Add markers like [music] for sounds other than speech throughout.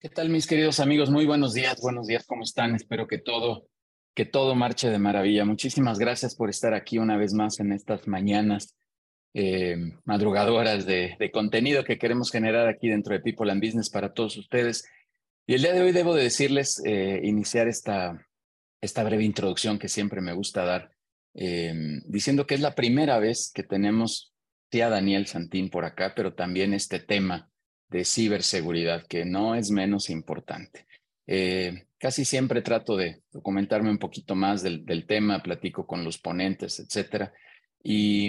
¿Qué tal, mis queridos amigos? Muy buenos días, buenos días, ¿cómo están? Espero que todo, que todo marche de maravilla. Muchísimas gracias por estar aquí una vez más en estas mañanas eh, madrugadoras de, contenido que queremos generar aquí dentro de People and Business para todos ustedes. Y el día de hoy debo de decirles, eh, iniciar esta, esta breve introducción que siempre me gusta dar, eh, diciendo que es la primera vez que tenemos a Daniel Santín por acá, pero también este tema de ciberseguridad, que no es menos importante. Eh, casi siempre trato de documentarme un poquito más del, tema, platico con los ponentes, etcétera, y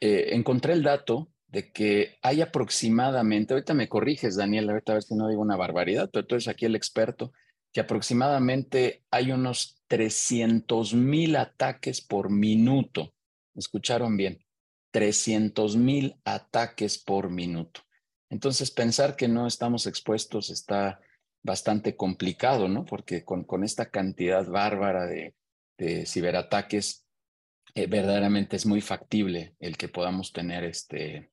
eh, encontré el dato de que hay aproximadamente, ahorita me corriges, Daniel, ahorita a ver si no digo una barbaridad, pero tú eres aquí el experto, que aproximadamente hay unos 300 mil ataques por minuto. ¿Escucharon bien? 300 mil ataques por minuto. Entonces, pensar que no estamos expuestos está bastante complicado, ¿no? Porque con, con esta cantidad bárbara de, ciberataques, eh, verdaderamente es muy factible el que podamos tener este,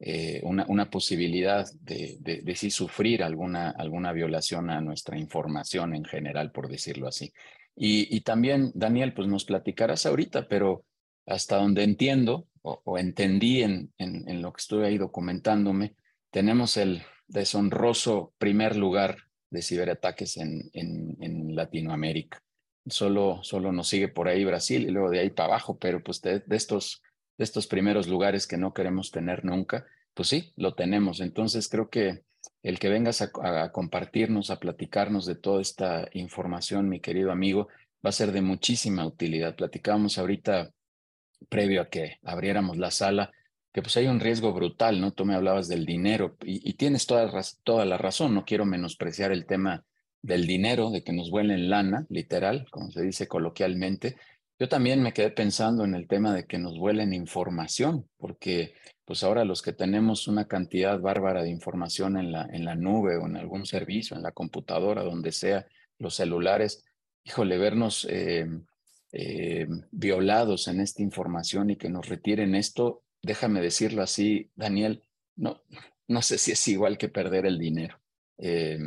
eh, una, una, posibilidad de, de, sí sufrir alguna, alguna violación a nuestra información en general, por decirlo así. Y, también, Daniel, pues nos platicarás ahorita, pero hasta donde entiendo o, entendí en, en, en, lo que estuve ahí documentándome, tenemos el deshonroso primer lugar de ciberataques en, en, Latinoamérica. Solo, solo nos sigue por ahí Brasil y luego de ahí para abajo, pero pues de, estos, de estos primeros lugares que no queremos tener nunca, pues sí, lo tenemos. Entonces creo que el que vengas a, a, compartirnos, a platicarnos de toda esta información, mi querido amigo, va a ser de muchísima utilidad. Platicábamos ahorita, previo a que abriéramos la sala, que pues hay un riesgo brutal, ¿no? Tú me hablabas del dinero y, tienes toda, la razón, no quiero menospreciar el tema del dinero, de que nos vuelen lana, literal, como se dice coloquialmente. Yo también me quedé pensando en el tema de que nos vuelen información, porque pues ahora los que tenemos una cantidad bárbara de información en la, en la nube o en algún servicio, en la computadora, donde sea, los celulares, híjole, vernos eh, eh, violados en esta información y que nos retiren esto, déjame decirlo así, Daniel, no, no sé si es igual que perder el dinero eh,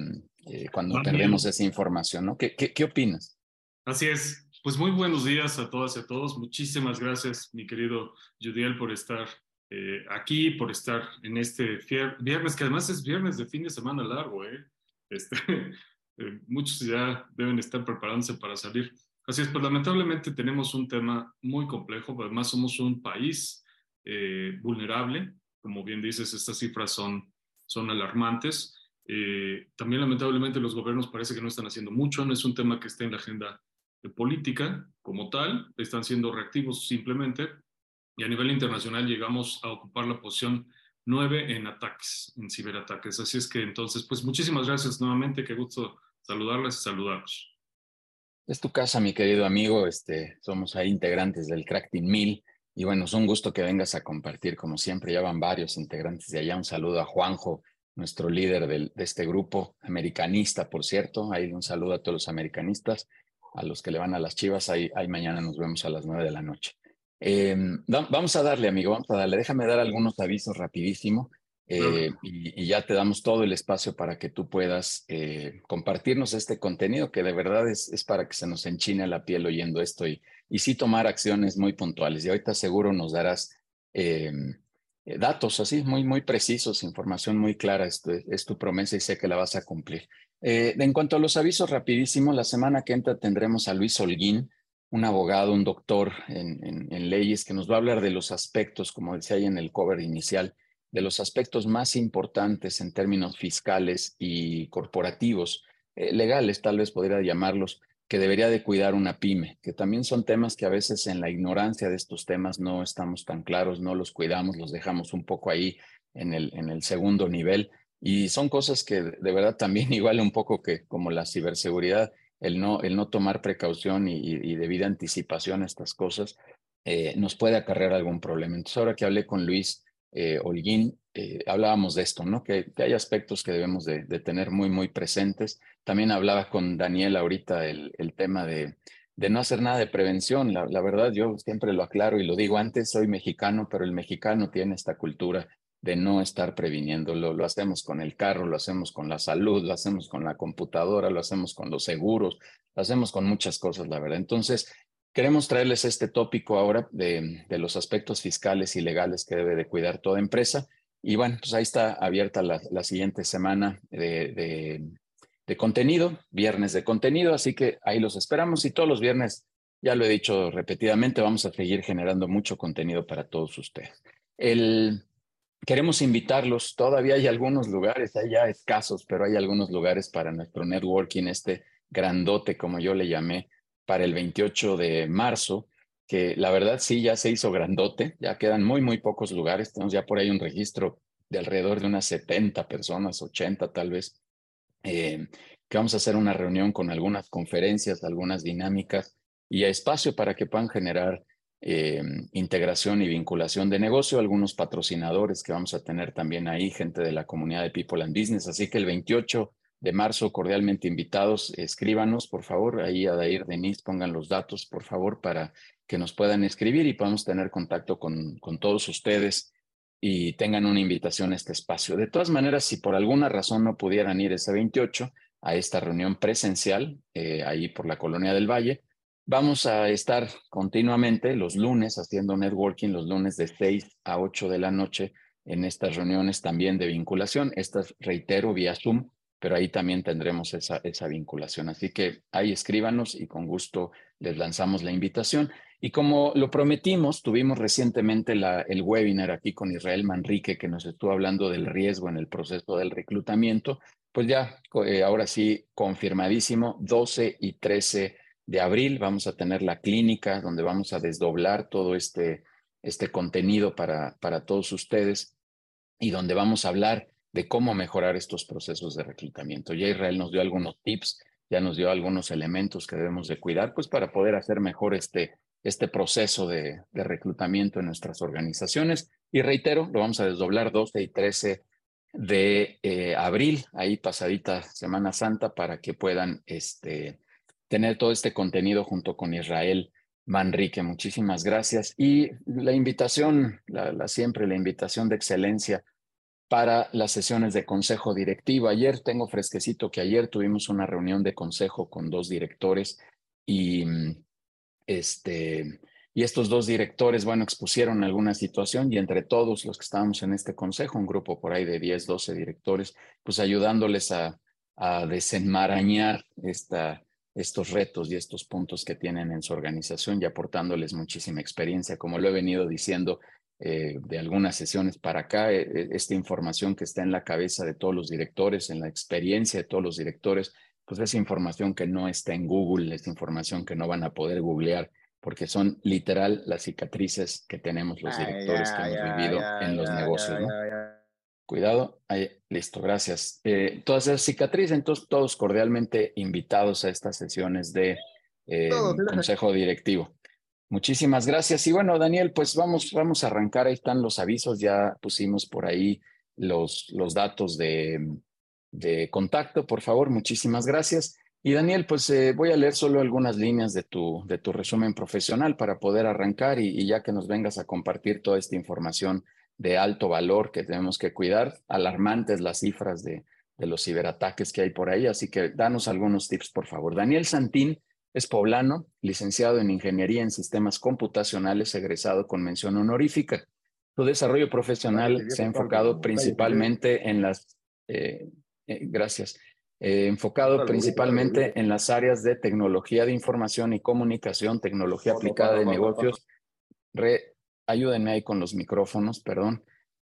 eh, cuando perdemos esa información, ¿no? ¿Qué, ¿Qué, opinas? Así es. Pues muy buenos días a todas y a todos. Muchísimas gracias, mi querido Judiel, por estar eh, aquí, por estar en este viernes, que además es viernes de fin de semana largo, ¿eh? Este, [laughs] muchos ya deben estar preparándose para salir. Así es, pues lamentablemente tenemos un tema muy complejo, además somos un país eh, vulnerable. Como bien dices, estas cifras son, son alarmantes. Eh, también lamentablemente los gobiernos parece que no están haciendo mucho, no es un tema que esté en la agenda política como tal, están siendo reactivos simplemente. Y a nivel internacional llegamos a ocupar la posición 9 en ataques, en ciberataques. Así es que entonces, pues muchísimas gracias nuevamente, qué gusto saludarles y saludarlos. Es tu casa, mi querido amigo. Este, somos ahí integrantes del Crack Team 1000 y bueno, es un gusto que vengas a compartir, como siempre, ya van varios integrantes de allá. Un saludo a Juanjo, nuestro líder de este grupo, americanista, por cierto. Ahí un saludo a todos los americanistas, a los que le van a las chivas. Ahí, ahí mañana nos vemos a las nueve de la noche. Em, vamos a darle, amigo, vamos a darle. Déjame dar algunos avisos rapidísimo. Eh, y, ya te damos todo el espacio para que tú puedas eh, compartirnos este contenido que de verdad es, es para que se nos enchine la piel oyendo esto y, y sí tomar acciones muy puntuales. Y ahorita seguro nos darás eh, datos así, muy, muy precisos, información muy clara. Esto es tu promesa y sé que la vas a cumplir. en cuanto a los avisos, rapidísimo, la semana que entra tendremos a Luis Holguín, un abogado, un doctor en, en, en leyes, que nos va a hablar de los aspectos, como decía ahí en el cover inicial, de los aspectos más importantes en términos fiscales y corporativos, eh, legales tal vez podría llamarlos, que debería de cuidar una pyme, que también son temas que a veces en la ignorancia de estos temas no estamos tan claros, no los cuidamos, los dejamos un poco ahí en el, en el segundo nivel. Y son cosas que de verdad también [laughs] igual un poco que como la ciberseguridad, el no, el no tomar precaución y, debida anticipación a estas cosas, eh, nos puede acarrear algún problema. Entonces ahora que hablé con Luis, eh, Holguín, eh, hablábamos de esto, ¿no? Que, hay aspectos que debemos de, tener muy, muy presentes. También hablaba con Daniel ahorita el, tema de, de, no hacer nada de prevención. La, verdad, yo siempre lo aclaro y lo digo antes, soy mexicano, pero el mexicano tiene esta cultura de no estar previniéndolo. Lo hacemos con el carro, lo hacemos con la salud, lo hacemos con la computadora, lo hacemos con los seguros, lo hacemos con muchas cosas, la verdad. Entonces, queremos traerles este tópico ahora de, los aspectos fiscales y legales que debe de cuidar toda empresa. Y bueno, pues ahí está abierta la, siguiente semana de, contenido, viernes de contenido, así que ahí los esperamos y todos los viernes, ya lo he dicho repetidamente, vamos a seguir generando mucho contenido para todos ustedes. Queremos invitarlos, todavía hay algunos lugares, hay ya escasos, pero hay algunos lugares para nuestro networking, este grandote, como yo le llamé, para el 28 de marzo, que la verdad sí, ya se hizo grandote, ya quedan muy, muy pocos lugares, tenemos ya por ahí un registro de alrededor de unas 70 personas, 80 tal vez, eh, que vamos a hacer una reunión con algunas conferencias, algunas dinámicas y espacio para que puedan generar eh, integración y vinculación de negocio, algunos patrocinadores que vamos a tener también ahí, gente de la comunidad de People and Business. Así que el 28 de marzo, cordialmente invitados, escríbanos, por favor, ahí a Dair Denis, pongan los datos, por favor, para que nos puedan escribir y podamos tener contacto con, con todos ustedes y tengan una invitación a este espacio. De todas maneras, si por alguna razón no pudieran ir ese 28 a esta reunión presencial, eh, ahí por la Colonia del Valle, Vamos a estar continuamente los lunes haciendo networking, los lunes de 6 a 8 de la noche en estas reuniones también de vinculación. Estas, reitero, vía Zoom, pero ahí también tendremos esa, esa vinculación. Así que ahí escríbanos y con gusto les lanzamos la invitación. Y como lo prometimos, tuvimos recientemente el webinar aquí con Israel Manrique, que nos estuvo hablando del riesgo en el proceso del reclutamiento. Pues ya, eh, ahora sí, confirmadísimo, 12 y 13 de abril vamos a tener la clínica donde vamos a desdoblar todo este, este contenido para, para todos ustedes y donde vamos a hablar de cómo mejorar estos procesos de reclutamiento. Ya Israel nos dio algunos tips, ya nos dio algunos elementos que debemos de cuidar, pues para poder hacer mejor este, este proceso de, reclutamiento en nuestras organizaciones. Y reitero, lo vamos a desdoblar 12 y 13 de eh, abril, ahí pasadita Semana Santa, para que puedan este, tener todo este contenido junto con Israel Manrique. Muchísimas gracias. Y la invitación, la, siempre la invitación de excelencia para las sesiones de consejo directivo. Ayer tengo fresquecito que ayer tuvimos una reunión de consejo con dos directores y este y estos dos directores, bueno, expusieron alguna situación y entre todos los que estábamos en este consejo, un grupo por ahí de 10, 12 directores, pues ayudándoles a, a desenmarañar esta, estos retos y estos puntos que tienen en su organización y aportándoles muchísima experiencia. Como lo he venido diciendo eh, de algunas sesiones para acá, eh, eh, esta información que está en la cabeza de todos los directores, en la experiencia de todos los directores, pues es información que no está en Google, es información que no van a poder googlear, porque son literal las cicatrices que tenemos los directores que hemos vivido en los negocios. ¿no? Cuidado, ahí, listo, gracias. Eh, todas esas cicatrices, entonces todos cordialmente invitados a estas sesiones de eh, consejo directivo. Muchísimas gracias. Y bueno, Daniel, pues vamos, vamos a arrancar. Ahí están los avisos, ya pusimos por ahí los, los datos de, de contacto, por favor. Muchísimas gracias. Y Daniel, pues eh, voy a leer solo algunas líneas de tu, de tu resumen profesional para poder arrancar y, ya que nos vengas a compartir toda esta información de alto valor que tenemos que cuidar. Alarmantes las cifras de, de los ciberataques que hay por ahí, así que danos algunos tips, por favor. Daniel Santín es poblano, licenciado en Ingeniería en Sistemas Computacionales, egresado con mención honorífica. Su desarrollo profesional se ha enfocado principalmente en las, eh, eh, gracias, eh, enfocado principalmente en las áreas de tecnología de información y comunicación, tecnología aplicada de negocios, re, ayúdenme ahí con los micrófonos, perdón.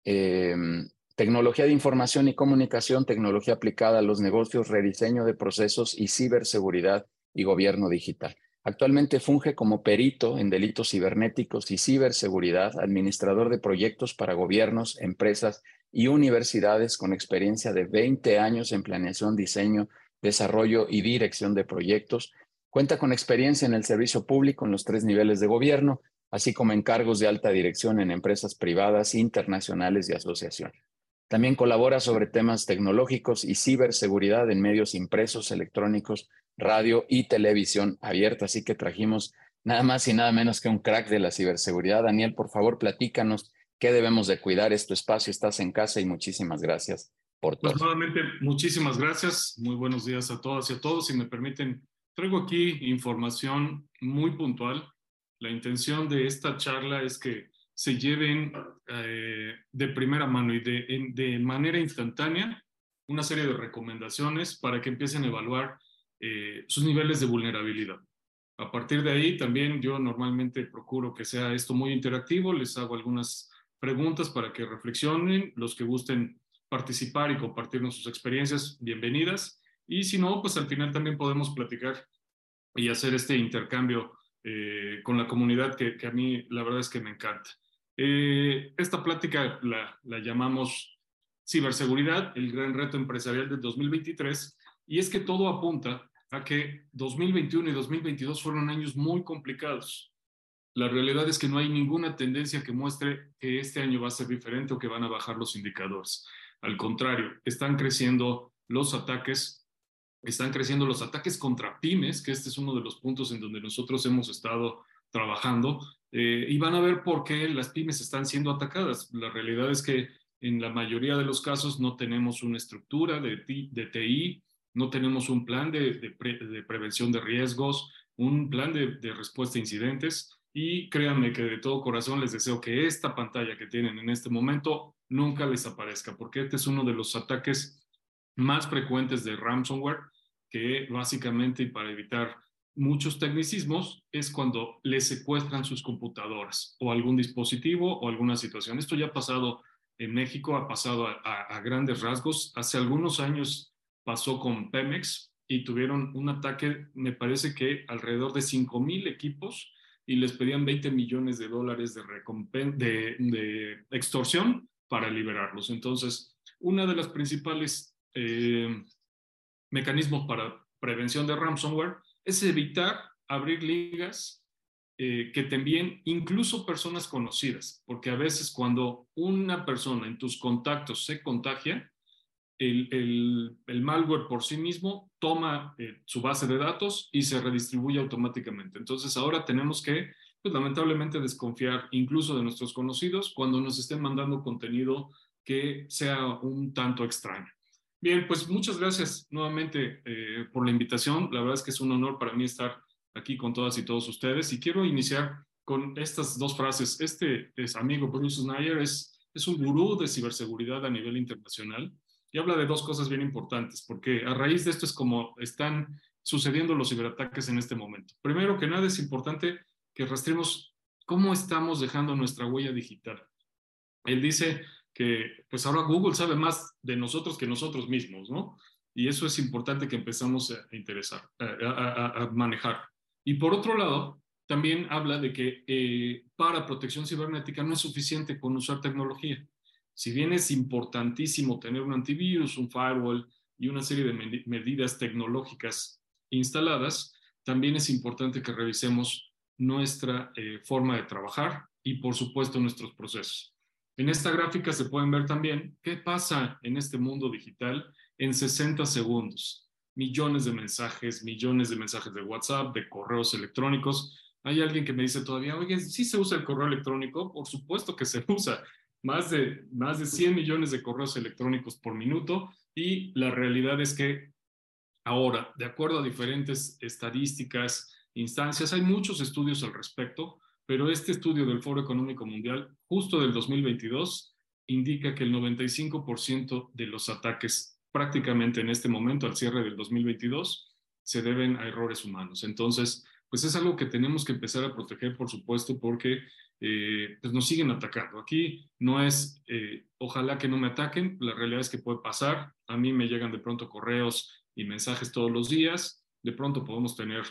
Em, tecnología de información y comunicación, tecnología aplicada a los negocios, rediseño de procesos y ciberseguridad y gobierno digital. Actualmente funge como perito en delitos cibernéticos y ciberseguridad, administrador de proyectos para gobiernos, empresas y universidades con experiencia de 20 años en planeación, diseño, desarrollo y dirección de proyectos. Cuenta con experiencia en el servicio público en los tres niveles de gobierno, así como en cargos de alta dirección en empresas privadas, internacionales y asociaciones. También colabora sobre temas tecnológicos y ciberseguridad en medios impresos, electrónicos, radio y televisión abierta. Así que trajimos nada más y nada menos que un crack de la ciberseguridad. Daniel, por favor, platícanos qué debemos de cuidar. Es tu espacio, estás en casa y muchísimas gracias por todo. Pues nuevamente, muchísimas gracias. Muy buenos días a todas y a todos. Si me permiten, traigo aquí información muy puntual. La intención de esta charla es que se lleven eh, de primera mano y de manera instantánea una serie de recomendaciones para que empiecen a evaluar eh, sus niveles de vulnerabilidad. A partir de ahí, también yo normalmente procuro que sea esto muy interactivo, les hago algunas preguntas para que reflexionen, los que gusten participar y compartirnos sus experiencias, bienvenidas, y si no, pues al final también podemos platicar y hacer este intercambio eh, con la comunidad que, que, a mí la verdad es que me encanta. Eh, esta plática la, la llamamos ciberseguridad, el gran reto empresarial del 2023, y es que todo apunta a que 2021 y 2022 fueron años muy complicados. La realidad es que no hay ninguna tendencia que muestre que este año va a ser diferente o que van a bajar los indicadores. Al contrario, están creciendo los ataques, están creciendo los ataques contra pymes, que este es uno de los puntos en donde nosotros hemos estado trabajando, eh, y van a ver por qué las pymes están siendo atacadas. La realidad es que en la mayoría de los casos no tenemos una estructura de, de TI, no tenemos un plan de, prevención de riesgos, un plan de, respuesta a incidentes y créanme que de todo corazón les deseo que esta pantalla que tienen en este momento nunca les aparezca, porque este es uno de los ataques más frecuentes de ransomware, que básicamente, para evitar muchos tecnicismos, es cuando les secuestran sus computadoras o algún dispositivo o alguna situación. Esto ya ha pasado en México, ha pasado a grandes rasgos. Hace algunos años pasó con Pemex y tuvieron un ataque, me parece que alrededor de 5 mil equipos y les pedían 20 millones de dólares de, de, de extorsión para liberarlos. Entonces, una de las principales eh, mecanismos para prevención de ransomware es evitar abrir ligas eh, que te envíen incluso personas conocidas, porque a veces cuando una persona en tus contactos se contagia, el, el, malware por sí mismo toma eh, su base de datos y se redistribuye automáticamente. Entonces ahora tenemos que, pues lamentablemente, desconfiar incluso de nuestros conocidos cuando nos estén mandando contenido que sea un tanto extraño. Bien, pues muchas gracias nuevamente eh, por la invitación. La verdad es que es un honor para mí estar aquí con todas y todos ustedes y quiero iniciar con estas dos frases. Este es amigo Bruce Snyder, es, es un gurú de ciberseguridad a nivel internacional y habla de dos cosas bien importantes, porque a raíz de esto es como están sucediendo los ciberataques en este momento. Primero que nada es importante que rastremos cómo estamos dejando nuestra huella digital. Él dice que pues ahora Google sabe más de nosotros que nosotros mismos, ¿no? Y eso es importante que empezamos a interesar, a, manejar. Y por otro lado, también habla de que eh, para protección cibernética no es suficiente con usar tecnología si bien es importantísimo tener un antivirus, un firewall y una serie de medidas tecnológicas instaladas, también es importante que revisemos nuestra eh, forma de trabajar y, por supuesto, nuestros procesos. En esta gráfica se pueden ver también qué pasa en este mundo digital en 60 segundos. Millones de mensajes, millones de mensajes de WhatsApp, de correos electrónicos. Hay alguien que me dice todavía, oye, ¿sí se usa el correo electrónico? Por supuesto que se [laughs] usa más de, más de 100 millones de correos electrónicos por minuto y la realidad es que ahora, de acuerdo a diferentes estadísticas, instancias, hay muchos estudios al respecto, pero este estudio del Foro Económico Mundial, justo del 2022, indica que el 95% de los ataques prácticamente en este momento, al cierre del 2022, se deben a errores humanos. Entonces, pues es algo que tenemos que empezar a proteger, por supuesto, porque eh, pues nos siguen atacando. Aquí no es, eh, ojalá que no me ataquen, la realidad es que puede pasar. A mí me llegan de pronto correos y mensajes todos los días. De pronto podemos tener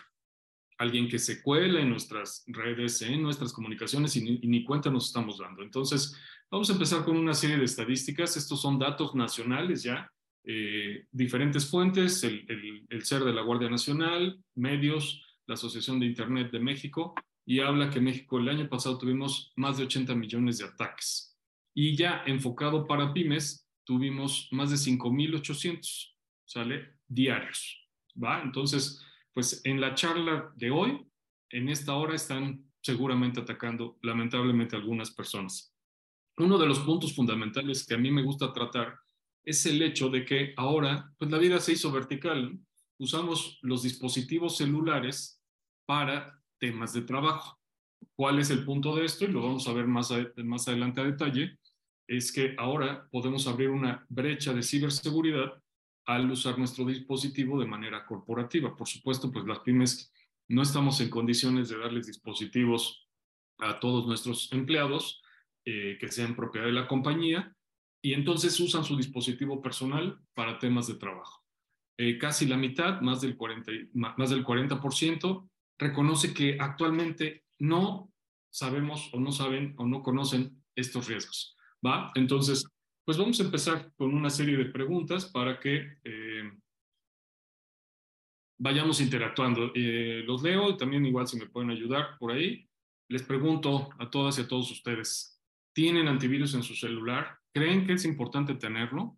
alguien que se cuela en nuestras redes, en nuestras comunicaciones y ni, cuenta nos estamos dando. Entonces, vamos a empezar con una serie de estadísticas. Estos son datos nacionales ya, eh, diferentes fuentes, el, el, el SER de la Guardia Nacional, medios, la Asociación de Internet de México y habla que México el año pasado tuvimos más de 80 millones de ataques. Y ya enfocado para pymes, tuvimos más de 5.800, ¿sale? Diarios, ¿va? Entonces, pues en la charla de hoy, en esta hora están seguramente atacando lamentablemente algunas personas. uno de los puntos fundamentales que a mí me gusta tratar es el hecho de que ahora, pues la vida se hizo vertical. Usamos los dispositivos celulares para temas de trabajo. ¿Cuál es el punto de esto? Y lo vamos a ver más, más adelante a detalle. Es que ahora podemos abrir una brecha de ciberseguridad al usar nuestro dispositivo de manera corporativa. Por supuesto, pues las pymes no estamos en condiciones de darles dispositivos a todos nuestros empleados eh, que sean propiedad de la compañía y entonces usan su dispositivo personal para temas de trabajo. Eh, casi la mitad, más del, 40, más del 40%, reconoce que actualmente no sabemos o no saben o no conocen estos riesgos. ¿va? Entonces, pues vamos a empezar con una serie de preguntas para que eh, vayamos interactuando. Eh, los leo y también igual si me pueden ayudar por ahí. Les pregunto a todas y a todos ustedes, ¿tienen antivirus en su celular? ¿Creen que es importante tenerlo?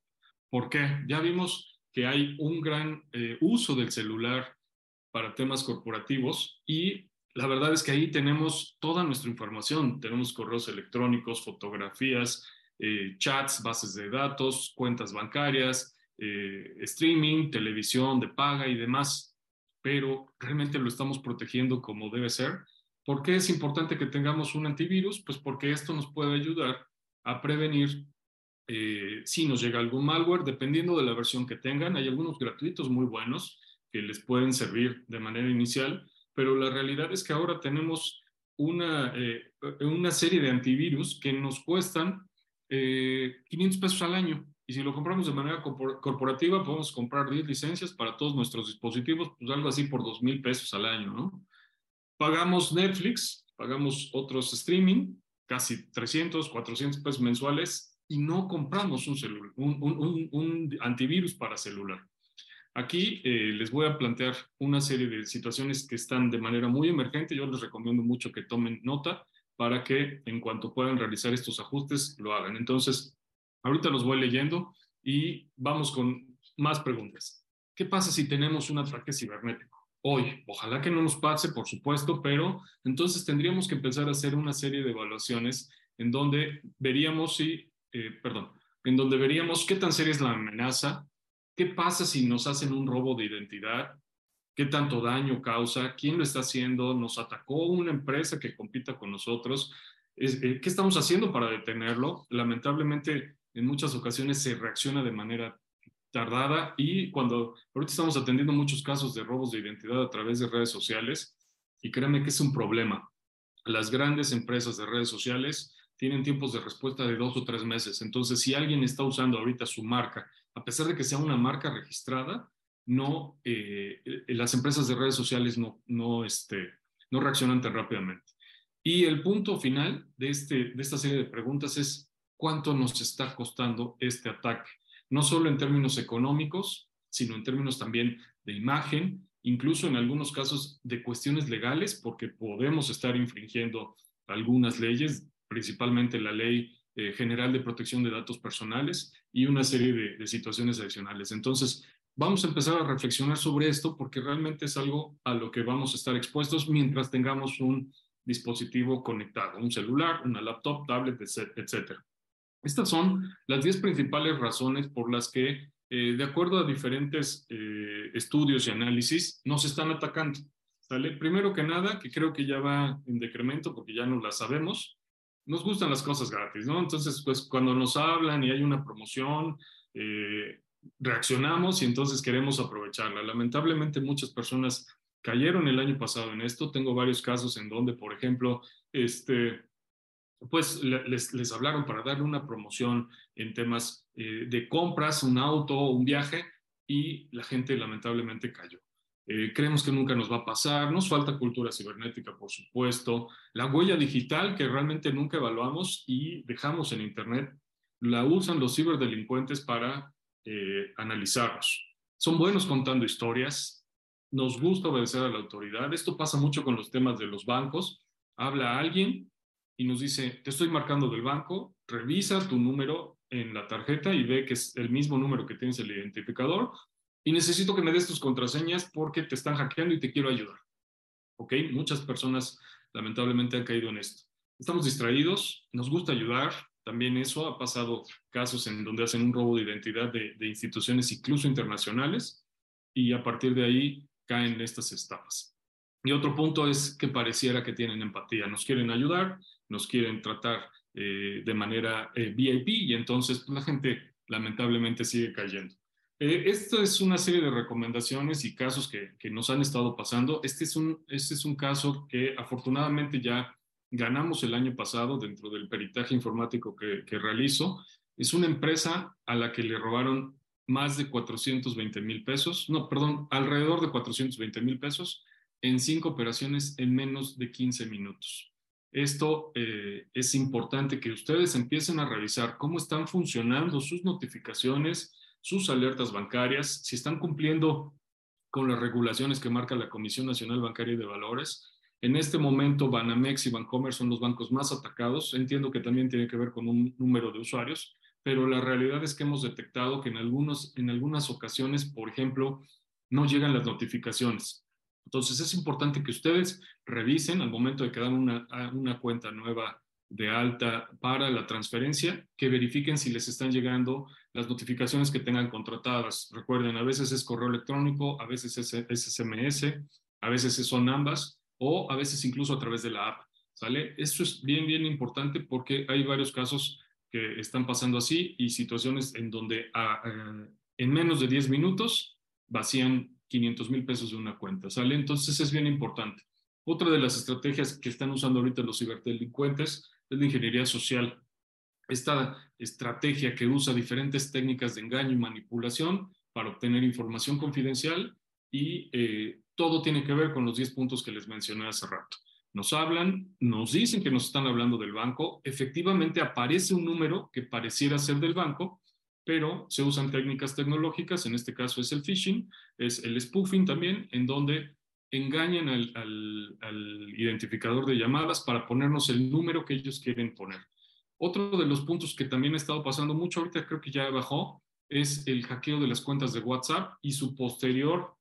¿Por qué? Ya vimos que hay un gran eh, uso del celular para temas corporativos y la verdad es que ahí tenemos toda nuestra información. Tenemos correos electrónicos, fotografías, eh, chats, bases de datos, cuentas bancarias, eh, streaming, televisión de paga y demás. Pero realmente lo estamos protegiendo como debe ser. ¿Por qué es importante que tengamos un antivirus? Pues porque esto nos puede ayudar a prevenir eh, si nos llega algún malware, dependiendo de la versión que tengan. Hay algunos gratuitos muy buenos que les pueden servir de manera inicial, pero la realidad es que ahora tenemos una, una serie de antivirus que nos cuestan 500 eh, pesos al año. Y si lo compramos de manera corporativa, podemos comprar 10 licencias para todos nuestros dispositivos, pues algo así por 2 mil pesos al año, ¿no? Pagamos Netflix, pagamos otros streaming, casi 300, 400 pesos mensuales, y no compramos un, celular, un, un, antivirus para celular. Aquí eh, les voy a plantear una serie de situaciones que están de manera muy emergente. Yo les recomiendo mucho que tomen nota para que en cuanto puedan realizar estos ajustes lo hagan. Entonces, ahorita los voy leyendo y vamos con más preguntas. ¿Qué pasa si tenemos un ataque cibernético? Hoy, ojalá que no nos pase, por supuesto, pero entonces tendríamos que empezar a hacer una serie de evaluaciones en donde veríamos si, eh, perdón, en donde veríamos qué tan seria es la amenaza, qué pasa si nos hacen un robo de identidad, qué tanto daño causa, quién lo está haciendo, nos atacó una empresa que compita con nosotros, eh, ¿qué estamos haciendo para detenerlo? Lamentablemente, en muchas ocasiones se reacciona de manera tardada y cuando ahorita estamos atendiendo muchos casos de robos de identidad a través de redes sociales y créanme que es un problema. Las grandes empresas de redes sociales tienen tiempos de respuesta de dos o tres meses. Entonces, si alguien está usando ahorita su marca, a pesar de que sea una marca registrada, no, eh, las empresas de redes sociales este, no reaccionan tan rápidamente. Y el punto final de, este, de esta serie de preguntas es cuánto nos está costando este ataque, no solo en términos económicos, sino en términos también de imagen, incluso en algunos casos de cuestiones legales, porque podemos estar infringiendo algunas leyes, principalmente la ley eh, general de protección de datos personales y una serie de, situaciones adicionales. Entonces, vamos a empezar a reflexionar sobre esto porque realmente es algo a lo que vamos a estar expuestos mientras tengamos un dispositivo conectado, un celular, una laptop, tablet, etc. Estas son las 10 principales razones por las que, eh, de acuerdo a diferentes eh, estudios y análisis, nos están atacando. ¿sale? Primero que nada, que creo que ya va en decremento porque ya no la sabemos, nos gustan las cosas gratis, ¿no? Entonces, pues cuando nos hablan y hay una promoción, eh, reaccionamos y entonces queremos aprovecharla. Lamentablemente muchas personas cayeron el año pasado en esto. Tengo varios casos en donde, por ejemplo, este, pues les, les hablaron para darle una promoción en temas eh, de compras, un auto, un viaje, y la gente lamentablemente cayó. Eh, creemos que nunca nos va a pasar, nos falta cultura cibernética, por supuesto, la huella digital que realmente nunca evaluamos y dejamos en Internet, la usan los ciberdelincuentes para eh. Son buenos contando historias, nos gusta obedecer a la autoridad. Esto pasa mucho con los temas de los bancos. Habla alguien y nos dice, te estoy marcando del banco, revisa tu número en la tarjeta y ve que es el mismo número que tienes el identificador y necesito que me des tus contraseñas porque te están hackeando y te quiero ayudar. ¿Ok? Muchas personas lamentablemente han caído en esto. Estamos distraídos, nos gusta ayudar, También eso ha pasado casos en donde hacen un robo de identidad de, instituciones incluso internacionales y a partir de ahí caen estas estafas. Y otro punto es que pareciera que tienen empatía, nos quieren ayudar, nos quieren tratar eh, de manera eh, VIP y entonces la gente lamentablemente sigue cayendo. Eh, esta es una serie de recomendaciones y casos que, que, nos han estado pasando. Este es, un, este es un caso que afortunadamente ya ganamos el año pasado dentro del peritaje informático que, que realizo. Es una empresa a la que le robaron más de 420 mil pesos, no, perdón, alrededor de 420 mil pesos en cinco operaciones en menos de 15 minutos. Esto eh, es importante que ustedes empiecen a revisar cómo están funcionando sus notificaciones, sus alertas bancarias, si están cumpliendo con las regulaciones que marca la Comisión Nacional Bancaria de Valores. En este momento, Banamex y Bancomer son los bancos más atacados. Entiendo que también tiene que ver con un número de usuarios, pero la realidad es que hemos detectado que en, algunos, en algunas ocasiones, por ejemplo, no llegan las notificaciones. Entonces es importante que ustedes revisen al momento de dan una, una cuenta nueva de alta para la transferencia, que verifiquen si les están llegando las notificaciones que tengan contratadas. Recuerden, a veces es correo electrónico, a veces es, SMS, a veces son ambas o a veces incluso a través de la app. ¿Sale? Eso es bien, bien importante porque hay varios casos que están pasando así y situaciones en donde a, en menos de 10 minutos vacían 500 mil pesos de una cuenta, ¿sale? Entonces es bien importante. Otra de las estrategias que están usando ahorita los ciberdelincuentes es la ingeniería social. Esta estrategia que usa diferentes técnicas de engaño y manipulación para obtener información confidencial y eh, todo tiene que ver con los 10 puntos que les mencioné hace rato. Nos hablan, nos dicen que nos están hablando del banco, efectivamente aparece un número que pareciera ser del banco, pero se usan técnicas tecnológicas, en este caso es el phishing, es el spoofing también, en donde engañan al, identificador de llamadas para ponernos el número que ellos quieren poner. Otro de los puntos que también ha estado pasando mucho, ahorita creo que ya bajó, es el hackeo de las cuentas de WhatsApp y su posterior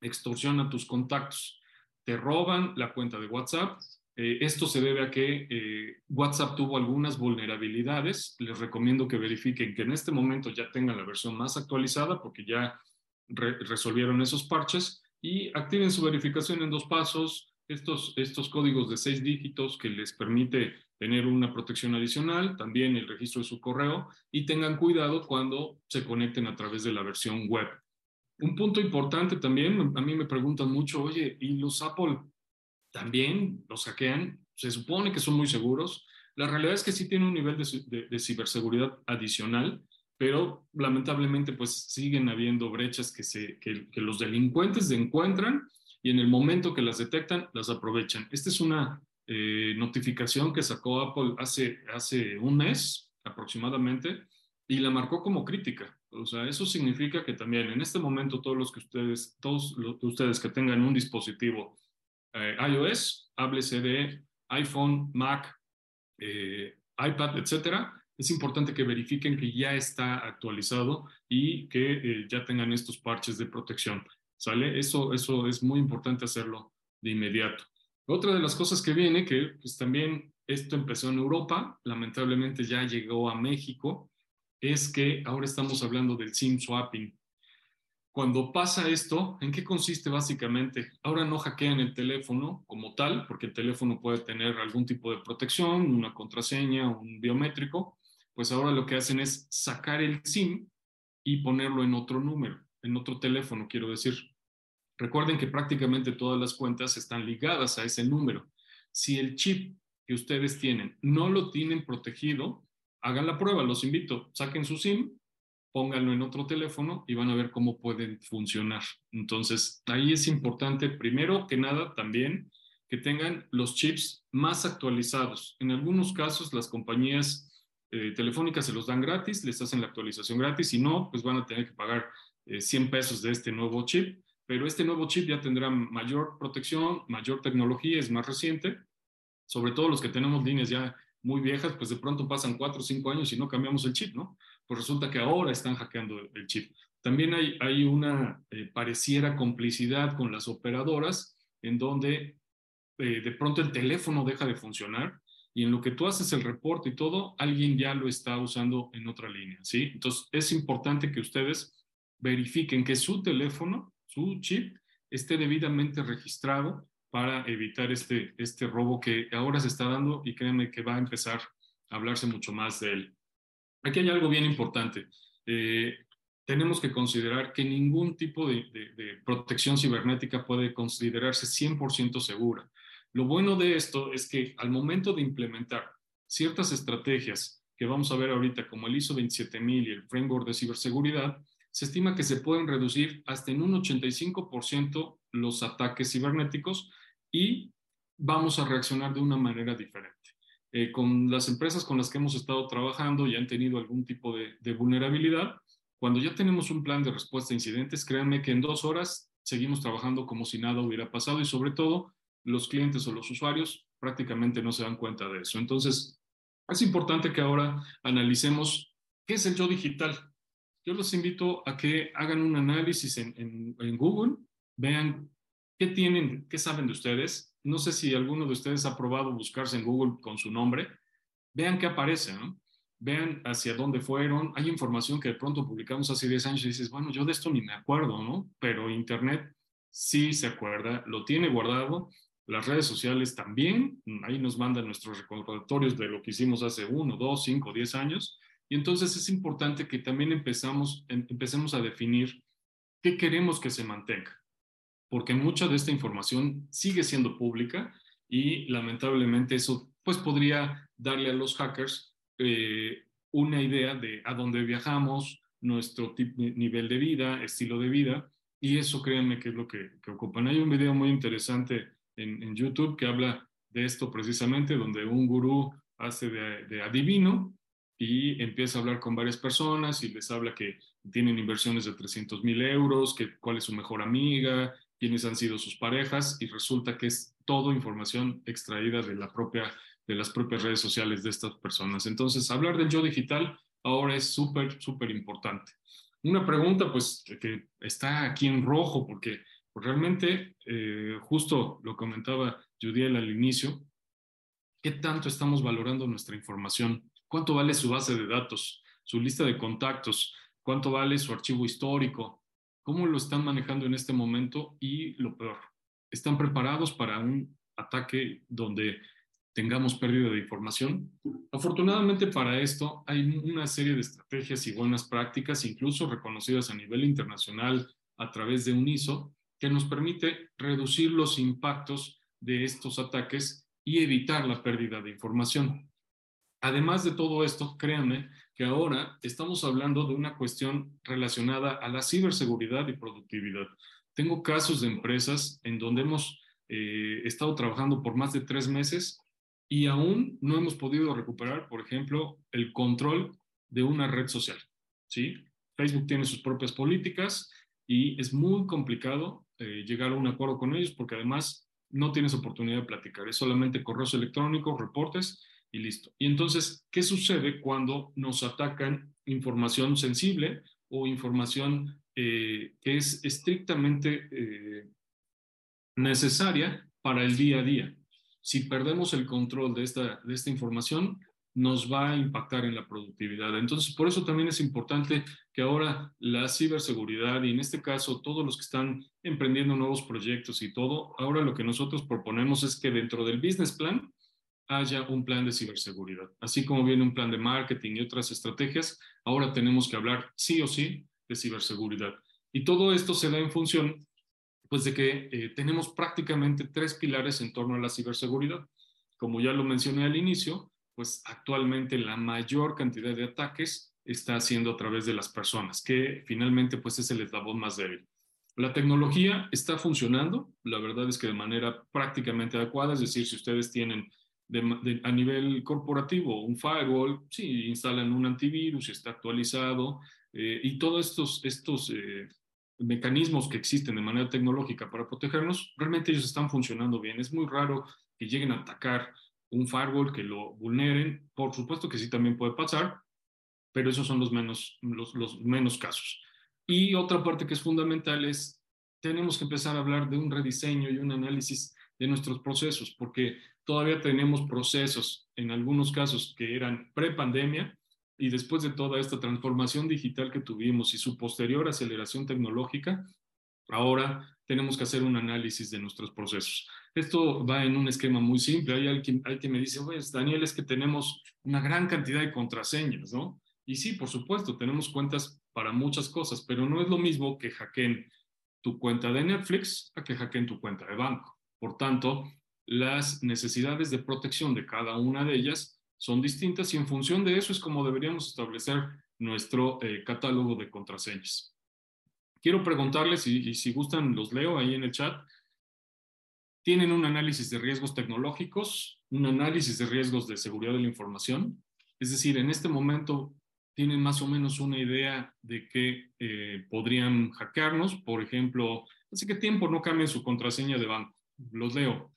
extorsión a tus contactos. Te roban la cuenta de WhatsApp, eh, esto se debe a que eh, WhatsApp tuvo algunas vulnerabilidades. Les recomiendo que verifiquen que en este momento ya tengan la versión más actualizada porque ya resolvieron esos parches y activen su verificación en dos pasos. Estos, estos códigos de seis dígitos que les permite tener una protección adicional, también el registro de su correo y tengan cuidado cuando se conecten a través de la versión web. Un punto importante también, a mí me preguntan mucho, oye, ¿y los Apple también los hackean, se supone que son muy seguros. La realidad es que sí tienen un nivel de, ciberseguridad adicional, pero lamentablemente pues siguen habiendo brechas que, se, que, los delincuentes encuentran y en el momento que las detectan, las aprovechan. Esta es una eh, notificación que sacó Apple hace, hace un mes aproximadamente y la marcó como crítica. O sea, eso significa que también en este momento todos los que ustedes, todos ustedes que tengan un dispositivo eh, iOS, háblese de iPhone, Mac, eh, iPad, etcétera, es importante que verifiquen que ya está actualizado y que eh, ya tengan estos parches de protección. ¿Sale? Eso, eso es muy importante hacerlo de inmediato. Otra de las cosas que viene, que pues, también esto empezó en Europa, lamentablemente ya llegó a México, es que ahora estamos hablando del SIM swapping. Cuando pasa esto, ¿en qué consiste básicamente? Ahora no hackean el teléfono como tal, porque el teléfono puede tener algún tipo de protección, una contraseña, un biométrico, pues ahora lo que hacen es sacar el SIM y ponerlo en otro número, en otro teléfono, quiero decir. Recuerden que prácticamente todas las cuentas están ligadas a ese número. Si el chip que ustedes tienen no lo tienen protegido, hagan la prueba, los invito, saquen su SIM, pónganlo en otro teléfono y van a ver cómo pueden funcionar. Entonces, ahí es importante, primero que nada, también que tengan los chips más actualizados. En algunos casos, las compañías eh, telefónicas se los dan gratis, les hacen la actualización gratis, y no, pues van a tener que pagar 100 eh, pesos de este nuevo chip, pero este nuevo chip ya tendrá mayor protección, mayor tecnología, es más reciente, sobre todo los que tenemos líneas ya muy viejas, pues de pronto pasan 4 o 5 años y no cambiamos el chip, ¿no? pues resulta que ahora están hackeando el chip. También hay, hay una eh, pareciera complicidad con las operadoras en donde eh, de pronto el teléfono deja de funcionar y en lo que tú haces el reporte y todo, alguien ya lo está usando en otra línea, ¿sí? Entonces, es importante que ustedes verifiquen que su teléfono, su chip, esté debidamente registrado para evitar este, este robo que ahora se está dando y créanme que va a empezar a hablarse mucho más de él. Aquí hay algo bien importante. Eh, tenemos que considerar que ningún tipo de, de protección cibernética puede considerarse 100% segura. Lo bueno de esto es que al momento de implementar ciertas estrategias que vamos a ver ahorita, como el ISO 27000 y el framework de ciberseguridad, se estima que se pueden reducir hasta en un 85% los ataques cibernéticos y vamos a reaccionar de una manera diferente. Eh, con las empresas con las que hemos estado trabajando y han tenido algún tipo de, de vulnerabilidad, cuando ya tenemos un plan de respuesta a incidentes, créanme que en dos horas seguimos trabajando como si nada hubiera pasado y sobre todo los clientes o los usuarios prácticamente no se dan cuenta de eso. Entonces, es importante que ahora analicemos qué es el yo digital. Yo los invito a que hagan un análisis en, en, Google, vean qué tienen, qué saben de ustedes. No sé si alguno de ustedes ha probado buscarse en Google con su nombre. Vean qué aparece, ¿no? Vean hacia dónde fueron. Hay información que de pronto publicamos hace 10 años y dices, bueno, yo de esto ni me acuerdo, ¿no? Pero Internet sí se acuerda, lo tiene guardado las redes sociales también, ahí nos mandan nuestros recordatorios de lo que hicimos hace uno, dos, cinco, diez años. Y entonces es importante que también empezamos, em, empecemos a definir qué queremos que se mantenga, porque mucha de esta información sigue siendo pública y lamentablemente eso pues podría darle a los hackers eh, una idea de a dónde viajamos, nuestro nivel de vida, estilo de vida, y eso créanme que es lo que, que ocupan. Hay un video muy interesante en, YouTube que habla de esto precisamente, donde un gurú hace de, adivino y empieza a hablar con varias personas y les habla que tienen inversiones de 300 mil euros, que cuál es su mejor amiga, quiénes han sido sus parejas y resulta que es todo información extraída de, la propia, de las propias redes sociales de estas personas. Entonces, hablar del yo digital ahora es súper, súper importante. Una pregunta, pues, que está aquí en rojo, porque realmente, eh, justo lo comentaba Judiel al inicio, ¿qué tanto estamos valorando nuestra información? ¿Cuánto vale su base de datos, su lista de contactos? ¿Cuánto vale su archivo histórico? ¿Cómo lo están manejando en este momento? Y lo peor, ¿están preparados para un ataque donde tengamos pérdida de información? Afortunadamente para esto hay una serie de estrategias y buenas prácticas, incluso reconocidas a nivel internacional a través de un ISO, que nos permite reducir los impactos de estos ataques y evitar la pérdida de información. Además de todo esto, créanme que ahora estamos hablando de una cuestión relacionada a la ciberseguridad y productividad. Tengo casos de empresas en donde hemos eh, estado trabajando por más de tres meses y aún no hemos podido recuperar, por ejemplo, el control de una red social. ¿sí? Facebook tiene sus propias políticas y es muy complicado eh, llegar a un acuerdo con ellos porque además no tienes oportunidad de platicar, es solamente correos electrónicos, reportes y listo. Y entonces, ¿qué sucede cuando nos atacan información sensible o información eh, que es estrictamente eh, necesaria para el día a día? Si perdemos el control de esta, de esta información, nos va a impactar en la productividad. Entonces, por eso también es importante que ahora la ciberseguridad y en este caso todos los que están emprendiendo nuevos proyectos y todo, ahora lo que nosotros proponemos es que dentro del business plan haya un plan de ciberseguridad. Así como viene un plan de marketing y otras estrategias, ahora tenemos que hablar sí o sí de ciberseguridad. Y todo esto se da en función pues de que eh, tenemos prácticamente tres pilares en torno a la ciberseguridad. Como ya lo mencioné al inicio, pues actualmente la mayor cantidad de ataques está haciendo a través de las personas, que finalmente pues es el eslabón más débil. La tecnología está funcionando, la verdad es que de manera prácticamente adecuada, es decir, si ustedes tienen a nivel corporativo un firewall, sí, instalan un antivirus, está actualizado eh, y todos estos, estos eh, mecanismos que existen de manera tecnológica para protegernos, realmente ellos están funcionando bien. Es muy raro que lleguen a atacar un firewall que lo vulneren. Por supuesto que sí también puede pasar, pero esos son los menos, los, menos casos. Y otra parte que es fundamental es, tenemos que empezar a hablar de un rediseño y un análisis de nuestros procesos, porque todavía tenemos procesos, en algunos casos, que eran pre-pandemia, y después de toda esta transformación digital que tuvimos y su posterior aceleración tecnológica, ahora tenemos que hacer un análisis de nuestros procesos. Esto va en un esquema muy simple. Hay alguien, hay quien me dice, pues Daniel, es que tenemos una gran cantidad de contraseñas, ¿no? Y sí, por supuesto, tenemos cuentas para muchas cosas, pero no es lo mismo que hackeen tu cuenta de Netflix a que hackeen tu cuenta de banco. Por tanto, las necesidades de protección de cada una de ellas son distintas y en función de eso es como deberíamos establecer nuestro eh, catálogo de contraseñas. Quiero preguntarles, y, y si gustan los leo ahí en el chat, tienen un análisis de riesgos tecnológicos, un análisis de riesgos de seguridad de la información. Es decir, en este momento tienen más o menos una idea de que eh, podrían hackearnos. Por ejemplo, hace que tiempo no cambien su contraseña de banco. Los leo.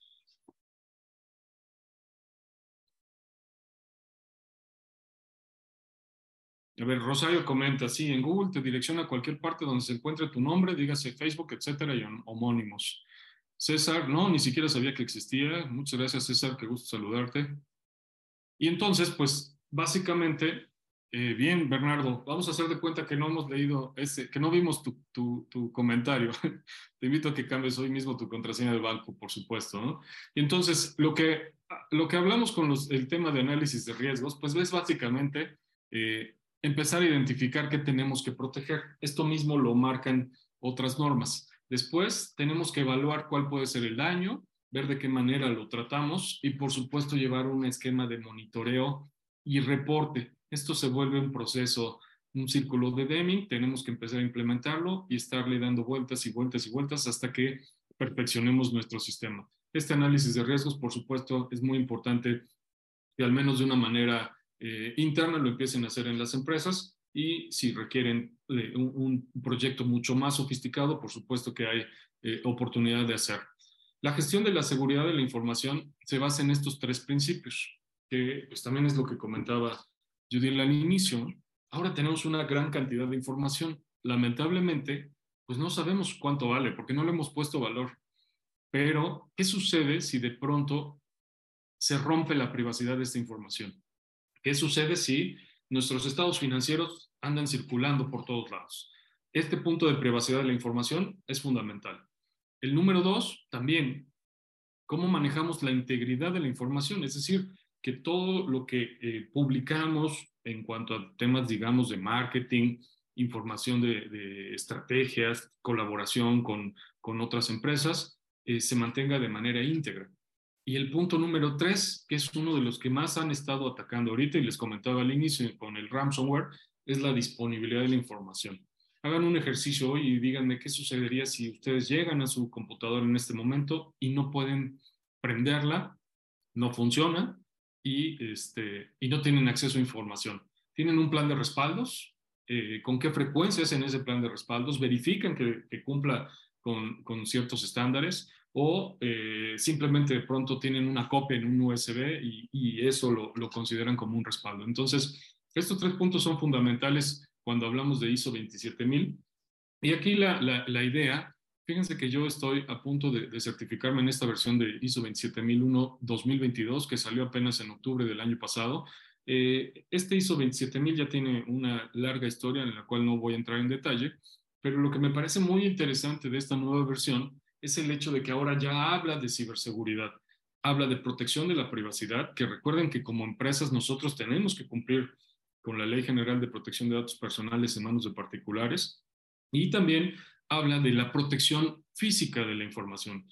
A ver, Rosario comenta, sí, en Google te direcciona a cualquier parte donde se encuentre tu nombre, dígase Facebook, etcétera, y homónimos. César, no, ni siquiera sabía que existía. Muchas gracias, César, qué gusto saludarte. Y entonces, pues, básicamente, eh, bien, Bernardo, vamos a hacer de cuenta que no hemos leído ese, que no vimos tu, comentario. [laughs] Te invito a que cambies hoy mismo tu contraseña del banco, por supuesto. Y entonces, lo que, lo que hablamos con el tema de análisis de riesgos, pues es básicamente eh, empezar a identificar qué tenemos que proteger. Esto mismo lo marcan otras normas. Después tenemos que evaluar cuál puede ser el daño, ver de qué manera lo tratamos y por supuesto llevar un esquema de monitoreo y reporte. Esto se vuelve un proceso, un círculo de Deming, tenemos que empezar a implementarlo y estarle dando vueltas y vueltas y vueltas hasta que perfeccionemos nuestro sistema. Este análisis de riesgos, por supuesto, es muy importante que al menos de una manera eh, interna lo empiecen a hacer en las empresas y si requieren eh, un, proyecto mucho más sofisticado, por supuesto que hay eh, oportunidad de hacer. La gestión de la seguridad de la información se basa en estos tres principios, que pues, también es lo que comentaba Judy al inicio. Ahora tenemos una gran cantidad de información. Lamentablemente, pues no sabemos cuánto vale, porque no le hemos puesto valor. Pero, ¿qué sucede si de pronto se rompe la privacidad de esta información? ¿Qué sucede si nuestros estados financieros andan circulando por todos lados? Este punto de privacidad de la información es fundamental. El número dos, también, cómo manejamos la integridad de la información, es decir, que todo lo que eh, publicamos en cuanto a temas, digamos, de marketing, información de, de estrategias, colaboración con, con otras empresas, eh, se mantenga de manera íntegra. Y el punto número tres, que es uno de los que más han estado atacando ahorita, y les comentaba al inicio con el ransomware, es la disponibilidad de la información. Hagan un ejercicio hoy y díganme qué sucedería si ustedes llegan a su computadora en este momento y no pueden prenderla, no funciona y, este, y no tienen acceso a información. Tienen un plan de respaldos, eh, con qué frecuencia hacen ese plan de respaldos, verifican que, cumpla con, con, ciertos estándares o eh, simplemente de pronto tienen una copia en un USB y, y eso lo, lo, consideran como un respaldo. Entonces, estos tres puntos son fundamentales cuando hablamos de ISO 27000. Y aquí la, la, la idea, fíjense que yo estoy a punto de, de, certificarme en esta versión de ISO 27001 2022 que salió apenas en octubre del año pasado. Eh, este ISO 27000 ya tiene una larga historia en la cual no voy a entrar en detalle, pero lo que me parece muy interesante de esta nueva versión es el hecho de que ahora ya habla de ciberseguridad, habla de protección de la privacidad, que recuerden que como empresas nosotros tenemos que cumplir con la Ley General de Protección de Datos Personales en manos de particulares, y también habla de la protección física de la información.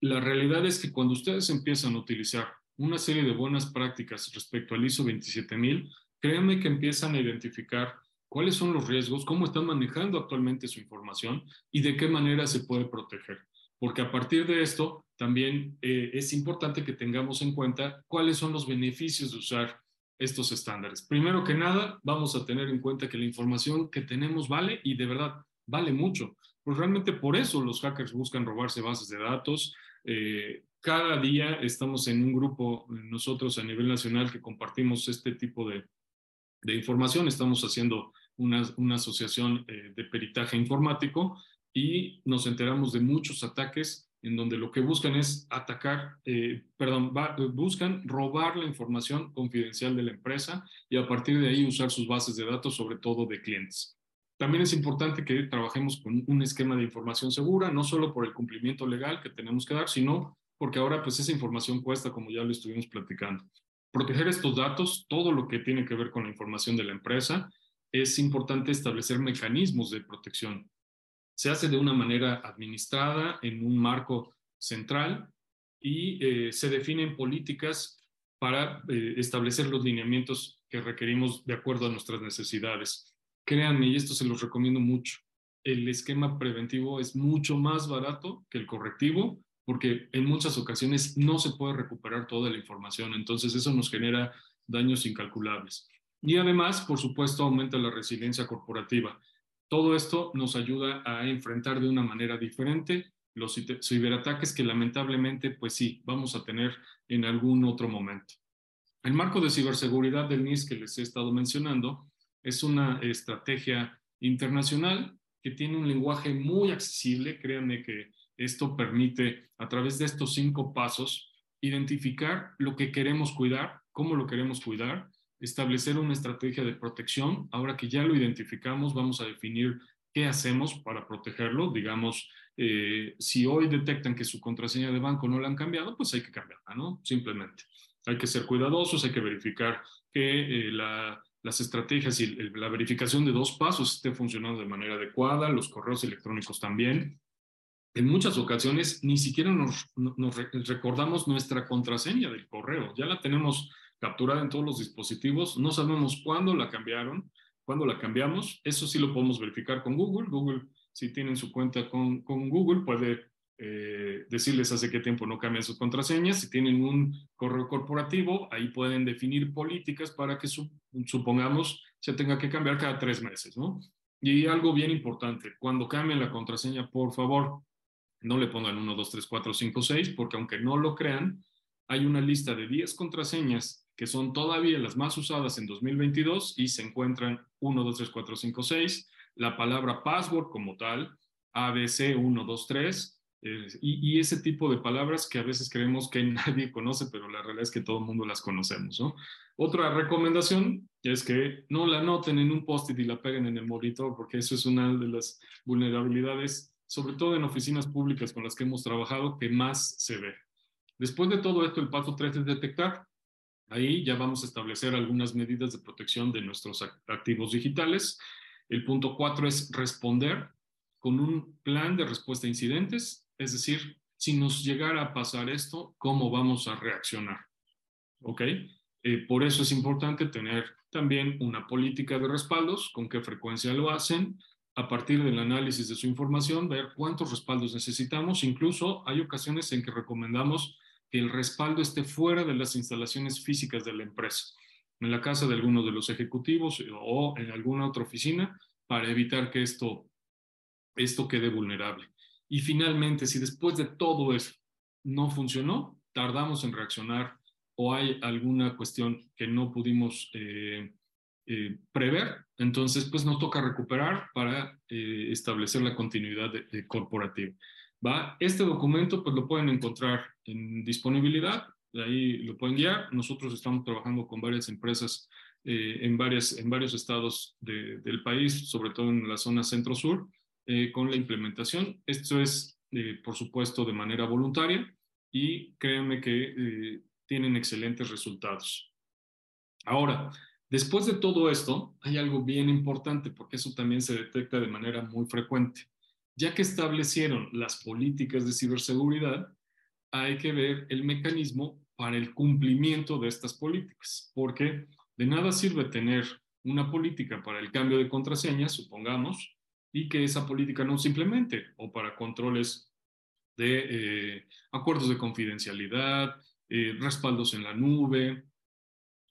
La realidad es que cuando ustedes empiezan a utilizar una serie de buenas prácticas respecto al ISO 27000, créanme que empiezan a identificar cuáles son los riesgos, cómo están manejando actualmente su información y de qué manera se puede proteger porque a partir de esto también eh, es importante que tengamos en cuenta cuáles son los beneficios de usar estos estándares. Primero que nada, vamos a tener en cuenta que la información que tenemos vale y de verdad vale mucho. Pues realmente por eso los hackers buscan robarse bases de datos. Eh, cada día estamos en un grupo, nosotros a nivel nacional, que compartimos este tipo de, información. Estamos haciendo una, una asociación eh, de peritaje informático y nos enteramos de muchos ataques en donde lo que buscan es atacar, eh, perdón, buscan robar la información confidencial de la empresa y a partir de ahí usar sus bases de datos, sobre todo de clientes. También es importante que trabajemos con un esquema de información segura, no solo por el cumplimiento legal que tenemos que dar, sino porque ahora pues esa información cuesta, como ya lo estuvimos platicando. Proteger estos datos, todo lo que tiene que ver con la información de la empresa, es importante establecer mecanismos de protección se hace de una manera administrada en un marco central y eh, se definen políticas para eh, establecer los lineamientos que requerimos de acuerdo a nuestras necesidades. Créanme, y esto se los recomiendo mucho, el esquema preventivo es mucho más barato que el correctivo porque en muchas ocasiones no se puede recuperar toda la información, entonces eso nos genera daños incalculables. Y además, por supuesto, aumenta la resiliencia corporativa. Todo esto nos ayuda a enfrentar de una manera diferente los ciberataques que lamentablemente, pues sí, vamos a tener en algún otro momento. El marco de ciberseguridad del NIS que les he estado mencionando es una estrategia internacional que tiene un lenguaje muy accesible. Créanme que esto permite, a través de estos cinco pasos, identificar lo que queremos cuidar, cómo lo queremos cuidar, establecer una estrategia de protección. Ahora que ya lo identificamos, vamos a definir qué hacemos para protegerlo. Digamos, eh, si hoy detectan que su contraseña de banco no la han cambiado, pues hay que cambiarla, ¿no? Simplemente. Hay que ser cuidadosos, hay que verificar que eh, las estrategias y la verificación de dos pasos esté funcionando de manera adecuada, los correos electrónicos también. En muchas ocasiones ni siquiera nos, nos recordamos nuestra contraseña del correo, ya la tenemos capturada en todos los dispositivos. No sabemos cuándo la cambiaron, cuándo la cambiamos. Eso sí lo podemos verificar con Google. Google, si tienen su cuenta con, con Google, puede eh, decirles hace qué tiempo no cambian sus contraseñas. Si tienen un correo corporativo, ahí pueden definir políticas para que supongamos se tenga que cambiar cada tres meses, ¿no? Y algo bien importante, cuando cambien la contraseña, por favor, no le pongan 1, 2, 3, 4, 5, 6, porque aunque no lo crean, hay una lista de 10 contraseñas que son todavía las más usadas en 2022 y se encuentran 1, 2, 3, 4, 5, 6, la palabra password como tal, ABC 1, 2, 3, y, y, ese tipo de palabras que a veces creemos que [laughs] nadie conoce, pero la realidad es que todo el mundo las conocemos. ¿no? Otra recomendación es que no la anoten en un post-it y la peguen en el monitor, porque eso es una de las vulnerabilidades, sobre todo en oficinas públicas con las que hemos trabajado, que más se ve. Después de todo esto, el paso 3 es detectar. Ahí ya vamos a establecer algunas medidas de protección de nuestros activos digitales. El punto cuatro es responder con un plan de respuesta a incidentes, es decir, si nos llegara a pasar esto, ¿cómo vamos a reaccionar? ¿Ok? Eh, por eso es importante tener también una política de respaldos, con qué frecuencia lo hacen, a partir del análisis de su información, ver cuántos respaldos necesitamos. Incluso hay ocasiones en que recomendamos que el respaldo esté fuera de las instalaciones físicas de la empresa, en la casa de alguno de los ejecutivos o en alguna otra oficina, para evitar que esto, esto quede vulnerable. Y finalmente, si después de todo eso no funcionó, tardamos en reaccionar o hay alguna cuestión que no pudimos eh, eh, prever, entonces pues nos toca recuperar para eh, establecer la continuidad corporativa. ¿va? Este documento pues lo pueden encontrar en disponibilidad, de ahí lo pueden guiar. Nosotros estamos trabajando con varias empresas eh, en, varias, en varios estados del país, sobre todo en la zona centro-sur, eh, con la implementación. Esto es, eh, por supuesto, de manera voluntaria y créanme que tienen excelentes resultados. Ahora, después de todo esto, hay algo bien importante porque eso también se detecta de manera muy frecuente. Ya que establecieron las políticas de ciberseguridad, hay que ver el mecanismo para el cumplimiento de estas políticas, porque de nada sirve tener una política para el cambio de contraseña, supongamos, y que esa política no se implemente, o para controles de eh, acuerdos de confidencialidad, eh, respaldos en la nube,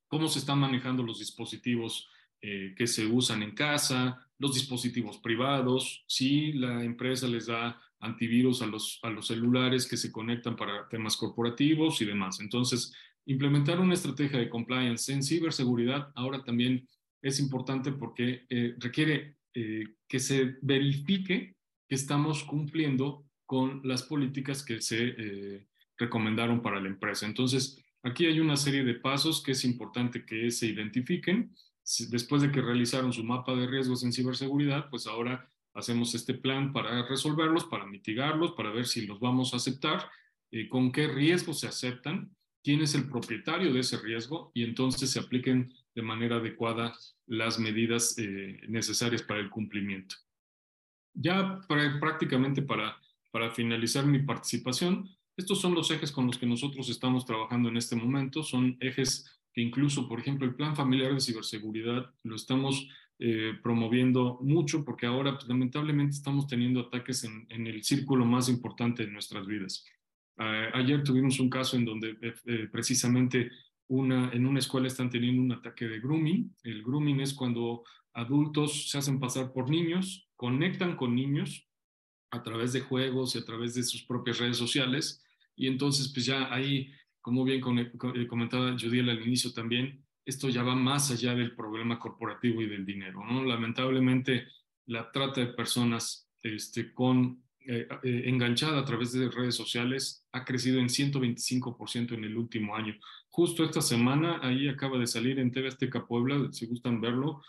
cómo se están manejando los dispositivos eh, que se usan en casa, los dispositivos privados, si la empresa les da antivirus a los, a los celulares que se conectan para temas corporativos y demás. Entonces, implementar una estrategia de compliance en ciberseguridad ahora también es importante porque eh, requiere eh, que se verifique que estamos cumpliendo con las políticas que se eh, recomendaron para la empresa. Entonces, aquí hay una serie de pasos que es importante que se identifiquen. Después de que realizaron su mapa de riesgos en ciberseguridad, pues ahora hacemos este plan para resolverlos, para mitigarlos, para ver si los vamos a aceptar, eh, con qué riesgos se aceptan, quién es el propietario de ese riesgo y entonces se apliquen de manera adecuada las medidas eh, necesarias para el cumplimiento. Ya prácticamente para, para finalizar mi participación, estos son los ejes con los que nosotros estamos trabajando en este momento. Son ejes que incluso, por ejemplo, el plan familiar de ciberseguridad lo estamos eh, promoviendo mucho porque ahora pues, lamentablemente estamos teniendo ataques en, el círculo más importante de nuestras vidas. ayer tuvimos un caso en donde eh, eh, precisamente una, en una escuela están teniendo un ataque de grooming. El grooming es cuando adultos se hacen pasar por niños, conectan con niños a través de juegos y a través de sus propias redes sociales y entonces, pues ya ahí, como bien comentaba Judiel al inicio también, esto ya va más allá del problema corporativo y del dinero, ¿no? Lamentablemente, la trata de personas este, con, eh, eh, enganchada a través de redes sociales ha crecido en 125% en el último año. Justo esta semana, ahí acaba de salir en TV Azteca Puebla, si gustan verlo,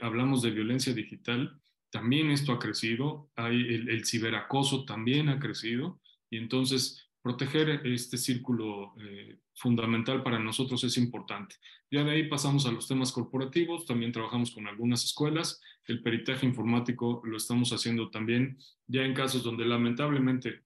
hablamos de violencia digital, también esto ha crecido, hay el, el ciberacoso también ha crecido, y entonces proteger este círculo eh, fundamental para nosotros es importante. Ya de ahí pasamos a los temas corporativos, también trabajamos con algunas escuelas, el peritaje informático lo estamos haciendo también ya en casos donde lamentablemente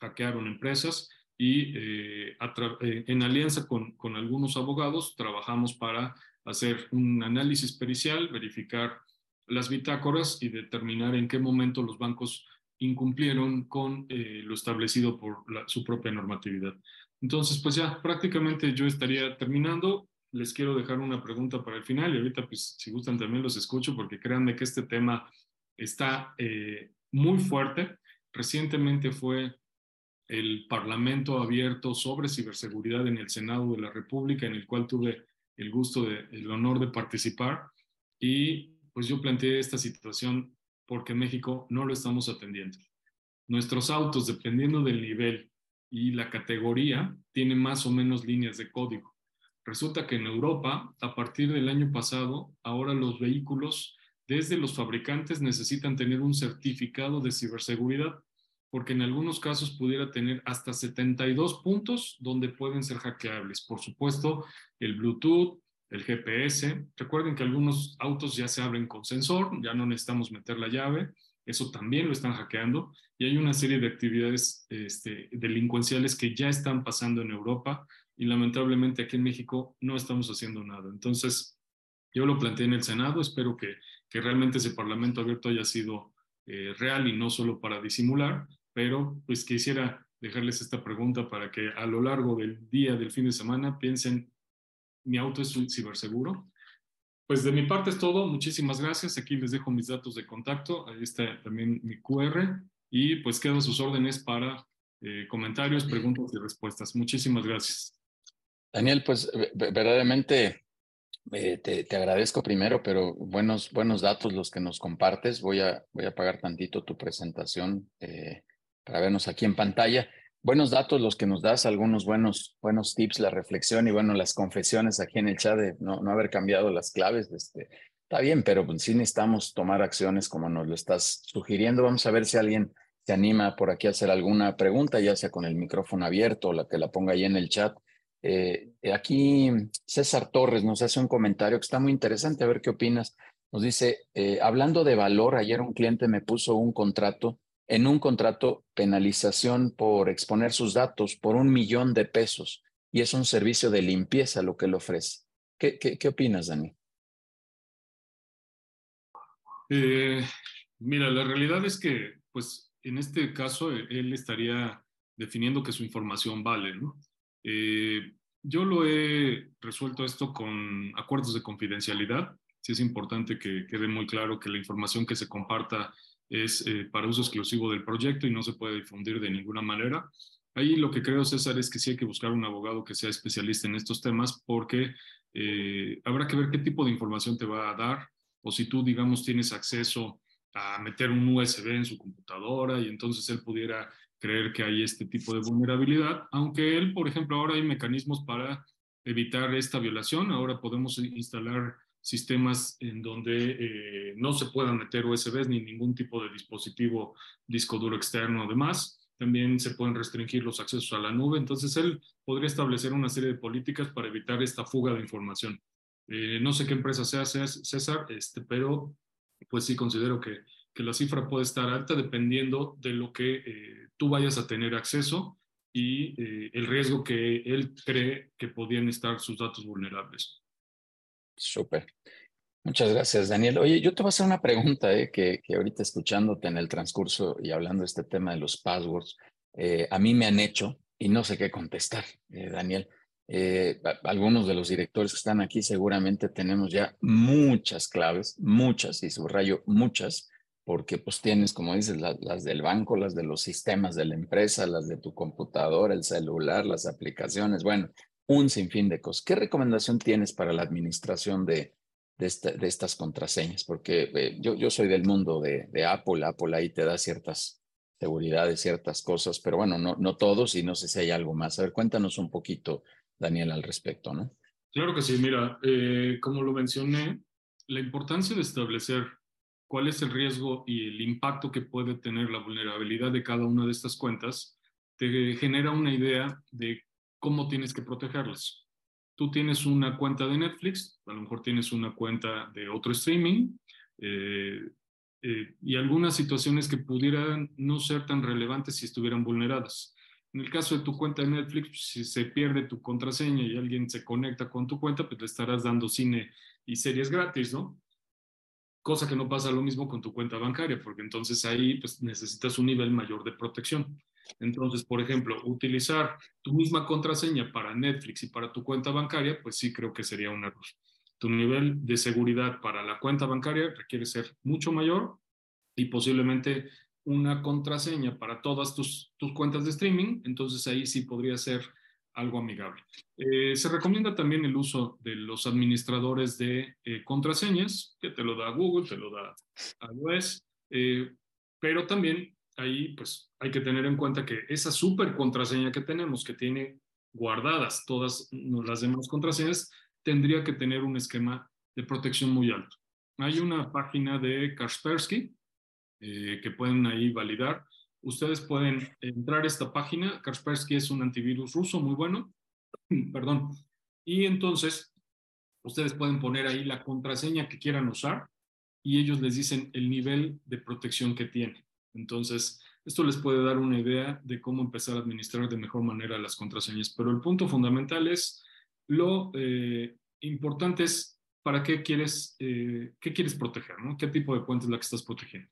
hackearon empresas y eh, eh, en alianza con, con algunos abogados trabajamos para hacer un análisis pericial, verificar las bitácoras y determinar en qué momento los bancos incumplieron con eh, lo establecido por su propia normatividad. Entonces, pues ya prácticamente yo estaría terminando. Les quiero dejar una pregunta para el final y ahorita, pues si gustan también los escucho porque créanme que este tema está eh, muy fuerte. Recientemente fue el Parlamento abierto sobre ciberseguridad en el Senado de la República, en el cual tuve el gusto, el honor de participar. Y pues yo planteé esta situación porque México no lo estamos atendiendo. Nuestros autos, dependiendo del nivel y la categoría, tienen más o menos líneas de código. Resulta que en Europa, a partir del año pasado, ahora los vehículos desde los fabricantes necesitan tener un certificado de ciberseguridad, porque en algunos casos pudiera tener hasta 72 puntos donde pueden ser hackeables. Por supuesto, el Bluetooth, el GPS. Recuerden que algunos autos ya se abren con sensor, ya no necesitamos meter la llave, eso también lo están hackeando y hay una serie de actividades este, delincuenciales que ya están pasando en Europa y lamentablemente aquí en México no estamos haciendo nada. Entonces, yo lo planteé en el Senado, espero que, que realmente ese Parlamento abierto haya sido eh, real y no solo para disimular, pero pues quisiera dejarles esta pregunta para que a lo largo del día, del fin de semana, piensen mi auto es ciberseguro. Pues de mi parte es todo. Muchísimas gracias. Aquí les dejo mis datos de contacto. Ahí está también mi QR. Y pues quedo a sus órdenes para eh, comentarios, preguntas y respuestas. Muchísimas gracias. Daniel, pues verdaderamente eh, te, te, agradezco primero, pero buenos, buenos datos los que nos compartes. Voy a, voy a apagar tantito tu presentación eh, para vernos aquí en pantalla buenos datos los que nos das, algunos buenos, buenos tips, la reflexión y bueno, las confesiones aquí en el chat de no, no haber cambiado las claves. Este, está bien, pero pues, sí necesitamos tomar acciones como nos lo estás sugiriendo. Vamos a ver si alguien se anima por aquí a hacer alguna pregunta, ya sea con el micrófono abierto o la que la ponga ahí en el chat. Eh, aquí César Torres nos hace un comentario que está muy interesante, a ver qué opinas. Nos dice, eh, hablando de valor, ayer un cliente me puso un contrato en un contrato penalización por exponer sus datos por un millón de pesos y es un servicio de limpieza lo que le ofrece. ¿Qué, qué, opinas, Dani? Eh, mira, la realidad es que, pues, en este caso, él estaría definiendo que su información vale, ¿no? Eh, yo lo he resuelto esto con acuerdos de confidencialidad. Sí es importante que quede muy claro que la información que se comparta es eh, para uso exclusivo del proyecto y no se puede difundir de ninguna manera. Ahí lo que creo, César, es que sí hay que buscar un abogado que sea especialista en estos temas porque eh, habrá que ver qué tipo de información te va a dar o si tú, digamos, tienes acceso a meter un USB en su computadora y entonces él pudiera creer que hay este tipo de vulnerabilidad, aunque él, por ejemplo, ahora hay mecanismos para evitar esta violación, ahora podemos instalar sistemas en donde eh, no se puedan meter USBs ni ningún tipo de dispositivo disco duro externo o demás. También se pueden restringir los accesos a la nube. Entonces, él podría establecer una serie de políticas para evitar esta fuga de información. Eh, no sé qué empresa sea César, este, pero pues sí considero que, que, la cifra puede estar alta dependiendo de lo que eh, tú vayas a tener acceso y eh, el riesgo que él cree que podían estar sus datos vulnerables. Súper. Muchas gracias, Daniel. Oye, yo te voy a hacer una pregunta eh, que, que, ahorita escuchándote en el transcurso y hablando de este tema de los passwords, eh, a mí me han hecho y no sé qué contestar, eh, Daniel. Algunos de los directores que están aquí seguramente tenemos ya muchas claves, muchas, y subrayo muchas, porque pues tienes, como dices, las del banco, las de los sistemas de la empresa, las de tu computadora, el celular, las aplicaciones, bueno, un sinfín de cosas. ¿Qué recomendación tienes para la administración de, de, estas contraseñas? Porque eh, yo, yo soy del mundo de, de, Apple, Apple ahí te da ciertas seguridades, ciertas cosas, pero bueno, no, no todos y no sé si hay algo más. A ver, cuéntanos un poquito, Daniel, al respecto, ¿no? Claro que sí, mira, eh, como lo mencioné, la importancia de establecer cuál es el riesgo y el impacto que puede tener la vulnerabilidad de cada una de estas cuentas, te genera una idea de cómo tienes que protegerlas. Tú tienes una cuenta de Netflix, a lo mejor tienes una cuenta de otro streaming eh, eh, y algunas situaciones que pudieran no ser tan relevantes si estuvieran vulneradas. En el caso de tu cuenta de Netflix, si se pierde tu contraseña y alguien se conecta con tu cuenta, pues le estarás dando cine y series gratis, ¿no? cosa que no pasa lo mismo con tu cuenta bancaria, porque entonces ahí pues, necesitas un nivel mayor de protección. Entonces, por ejemplo, utilizar tu misma contraseña para Netflix y para tu cuenta bancaria, pues sí creo que sería un error. Tu nivel de seguridad para la cuenta bancaria requiere ser mucho mayor y posiblemente una contraseña para todas tus, tus cuentas de streaming, entonces ahí sí podría ser algo amigable. Eh, se recomienda también el uso de los administradores de eh, contraseñas, que te lo da Google, te lo da iOS, eh, pero también ahí pues hay que tener en cuenta que esa super contraseña que tenemos, que tiene guardadas todas las demás contraseñas, tendría que tener un esquema de protección muy alto. Hay una página de Kaspersky que pueden ahí validar ustedes pueden entrar a esta página. Kaspersky es un antivirus ruso muy bueno. [clears throat] Perdón. Y entonces, ustedes pueden poner ahí la contraseña que quieran usar y ellos les dicen el nivel de protección que tiene. Entonces, esto les puede dar una idea de cómo empezar a administrar de mejor manera las contraseñas. Pero el punto fundamental es lo eh, importante es para qué quieres, eh, qué quieres proteger, ¿no? ¿Qué tipo de cuenta es la que estás protegiendo?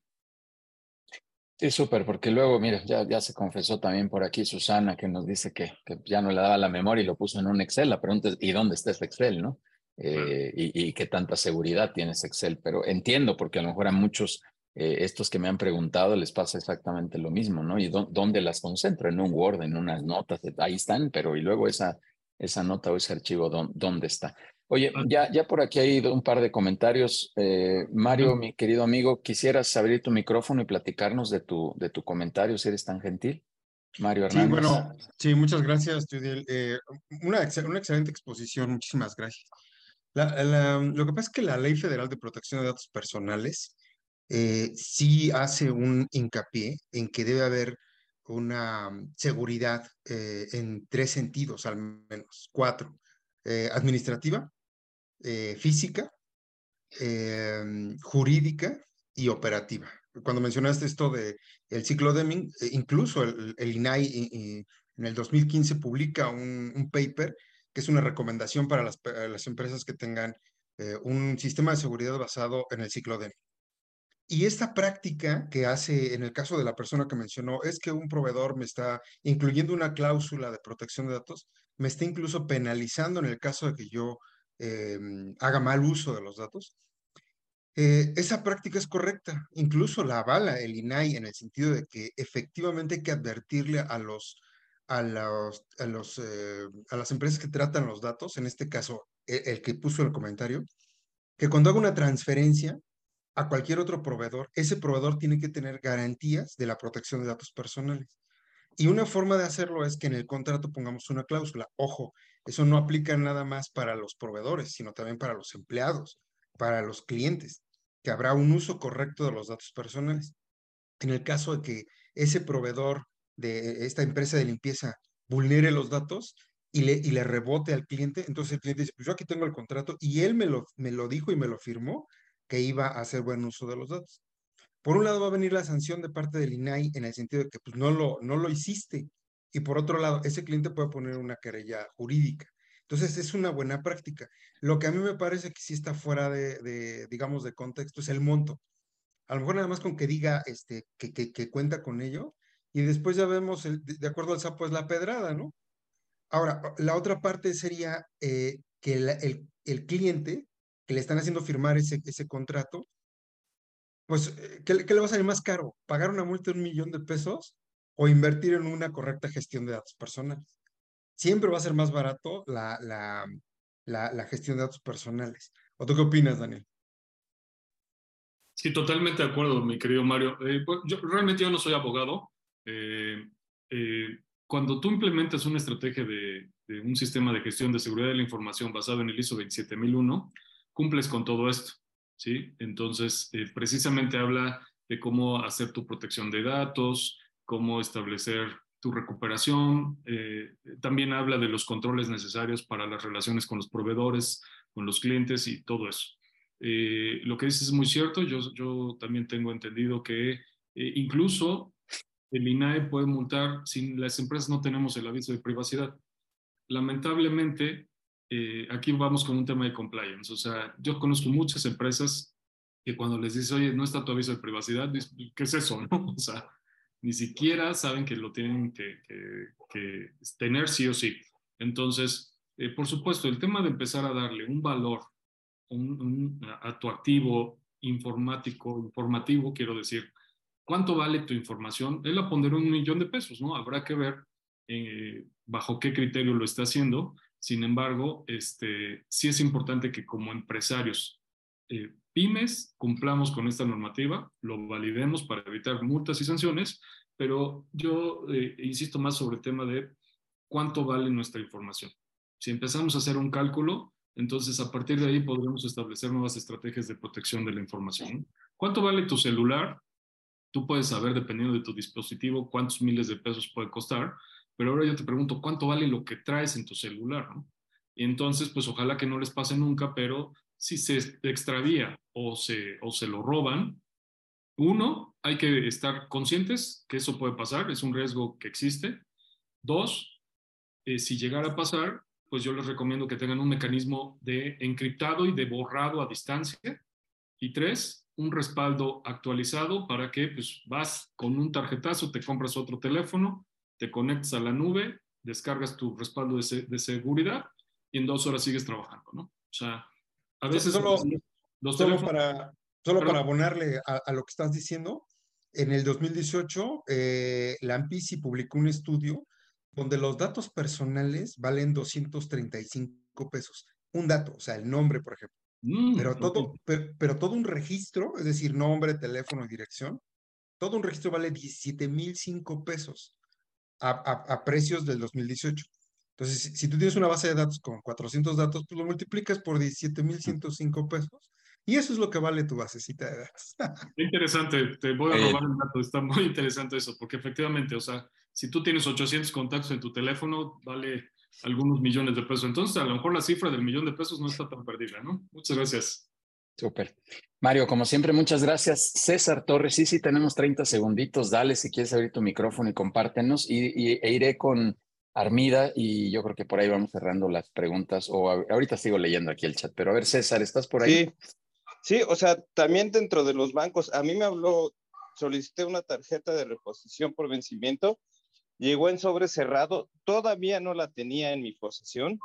Sí, súper, porque luego, mira, ya, ya se confesó también por aquí Susana que nos dice que, que, ya no le daba la memoria y lo puso en un Excel. La pregunta es, ¿y dónde está ese Excel, no? Eh, y, y, qué tanta seguridad tiene ese Excel. Pero entiendo, porque a lo mejor a muchos, eh, estos que me han preguntado, les pasa exactamente lo mismo, ¿no? ¿Y dónde las concentro? En un Word, en unas notas, ahí están, pero y luego esa, esa nota o ese archivo, ¿dónde está? Oye, ya, ya por aquí hay un par de comentarios. Eh, Mario, mi querido amigo, ¿quisieras abrir tu micrófono y platicarnos de tu, de tu comentario, si eres tan gentil? Mario Hernández. Sí, bueno, sí, muchas gracias, Judiel. Eh, una, una, excelente exposición, muchísimas gracias. La, la, lo que pasa es que la Ley Federal de Protección de Datos Personales eh, sí hace un hincapié en que debe haber una seguridad eh, en tres sentidos, al menos, cuatro. Eh, administrativa, física, eh, jurídica y operativa. Cuando mencionaste esto de el ciclo Deming, incluso el, INAI en el 2015 publica un, paper que es una recomendación para las, empresas que tengan un sistema de seguridad basado en el ciclo Deming. Y esta práctica que hace en el caso de la persona que mencionó es que un proveedor me está incluyendo una cláusula de protección de datos, me está incluso penalizando en el caso de que yo eh, haga mal uso de los datos. Eh, esa práctica es correcta, incluso la avala el INAI en el sentido de que efectivamente hay que advertirle a los a, los, a, eh, las empresas que tratan los datos, en este caso el, el que puso el comentario, que cuando haga una transferencia a cualquier otro proveedor, ese proveedor tiene que tener garantías de la protección de datos personales. Y una forma de hacerlo es que en el contrato pongamos una cláusula. Ojo, eso no aplica nada más para los proveedores, sino también para los empleados, para los clientes, que habrá un uso correcto de los datos personales. En el caso de que ese proveedor de esta empresa de limpieza vulnere los datos y le, y le rebote al cliente, entonces el cliente dice, pues yo aquí tengo el contrato y él me lo, me lo dijo y me lo firmó que iba a hacer buen uso de los datos. Por un lado va a venir la sanción de parte del INAI en el sentido de que pues, no, lo, no lo hiciste. Y por otro lado, ese cliente puede poner una querella jurídica. Entonces es una buena práctica. Lo que a mí me parece que sí está fuera de, digamos, de contexto es el monto. A lo mejor nada más con que diga este, que, que, cuenta con ello y después ya vemos, de acuerdo al sapo, es la pedrada, ¿no? Ahora, la otra parte sería eh, que el, el, cliente que le están haciendo firmar ese, ese contrato pues, eh, ¿qué, le va a salir más caro? ¿Pagar una multa de un millón de pesos o invertir en una correcta gestión de datos personales? Siempre va a ser más barato la, la, la, gestión de datos personales. ¿O tú qué opinas, Daniel? Sí, totalmente de acuerdo, mi querido Mario. Eh, pues, yo, realmente yo no soy abogado. Eh, cuando tú implementas una estrategia de, de, un sistema de gestión de seguridad de la información basado en el ISO 27001, cumples con todo esto. ¿sí? Entonces, eh, precisamente habla de cómo hacer tu protección de datos, cómo establecer tu recuperación. Eh, también habla de los controles necesarios para las relaciones con los proveedores, con los clientes y todo eso. Eh, lo que dices es muy cierto. Yo, yo también tengo entendido que incluso el INAE puede multar si las empresas no tenemos el aviso de privacidad. Lamentablemente, eh, aquí vamos con un tema de compliance. O sea, yo conozco muchas empresas que cuando les dices, oye, no está tu aviso de privacidad, ¿qué es eso? [laughs] No? O sea, ni siquiera saben que lo tienen que, tener sí o sí. Entonces, eh, por supuesto, el tema de empezar a darle un valor a tu activo informático, informativo, quiero decir, ¿cuánto vale tu información? Él a poner un millón de pesos, ¿no? Habrá que ver eh, bajo qué criterio lo está haciendo, sin embargo, este, sí es importante que como empresarios eh, pymes cumplamos con esta normativa, lo validemos para evitar multas y sanciones, pero yo eh, insisto más sobre el tema de cuánto vale nuestra información. Si empezamos a hacer un cálculo, entonces a partir de ahí podremos establecer nuevas estrategias de protección de la información. ¿Cuánto vale tu celular? Tú puedes saber, dependiendo de tu dispositivo, cuántos miles de pesos puede costar, pero ahora yo te pregunto, ¿cuánto vale lo que traes en tu celular? Y entonces, pues ojalá que no les pase nunca, pero si se extravía o se, o se lo roban, uno, hay que estar conscientes que eso puede pasar, es un riesgo que existe. Dos, eh, si llegara a pasar, pues yo les recomiendo que tengan un mecanismo de encriptado y de borrado a distancia. Y tres, un respaldo actualizado para que pues vas con un tarjetazo, te compras otro teléfono te conectas a la nube, descargas tu respaldo de, seguridad y en dos horas sigues trabajando, ¿no? O sea, a veces... Solo, solo para, solo para abonarle a, lo que estás diciendo, en el 2018, eh, la AMPISI publicó un estudio donde los datos personales valen 235 pesos. Un dato, o sea, el nombre, por ejemplo. Mm, pero, todo, pero, todo un registro, es decir, nombre, teléfono y dirección, todo un registro vale 17,005 pesos a, precios del 2018. Entonces, si, tú tienes una base de datos con 400 datos, pues lo multiplicas por 17,105 pesos y eso es lo que vale tu basecita de datos. interesante, te voy a eh, robar un dato, está muy interesante eso, porque efectivamente, o sea, si tú tienes 800 contactos en tu teléfono, vale algunos millones de pesos. Entonces, a lo mejor la cifra del millón de pesos no está tan perdida, ¿no? Muchas gracias. Súper. Mario, como siempre, muchas gracias. César Torres, sí, sí, tenemos 30 segunditos. Dale si quieres abrir tu micrófono y compártenos. Y, e iré con Armida y yo creo que por ahí vamos cerrando las preguntas. O ahorita sigo leyendo aquí el chat, pero a ver, César, ¿estás por ahí? Sí, sí, o sea, también dentro de los bancos, a mí me habló, solicité una tarjeta de reposición por vencimiento, llegó en sobre cerrado, todavía no la tenía en mi posesión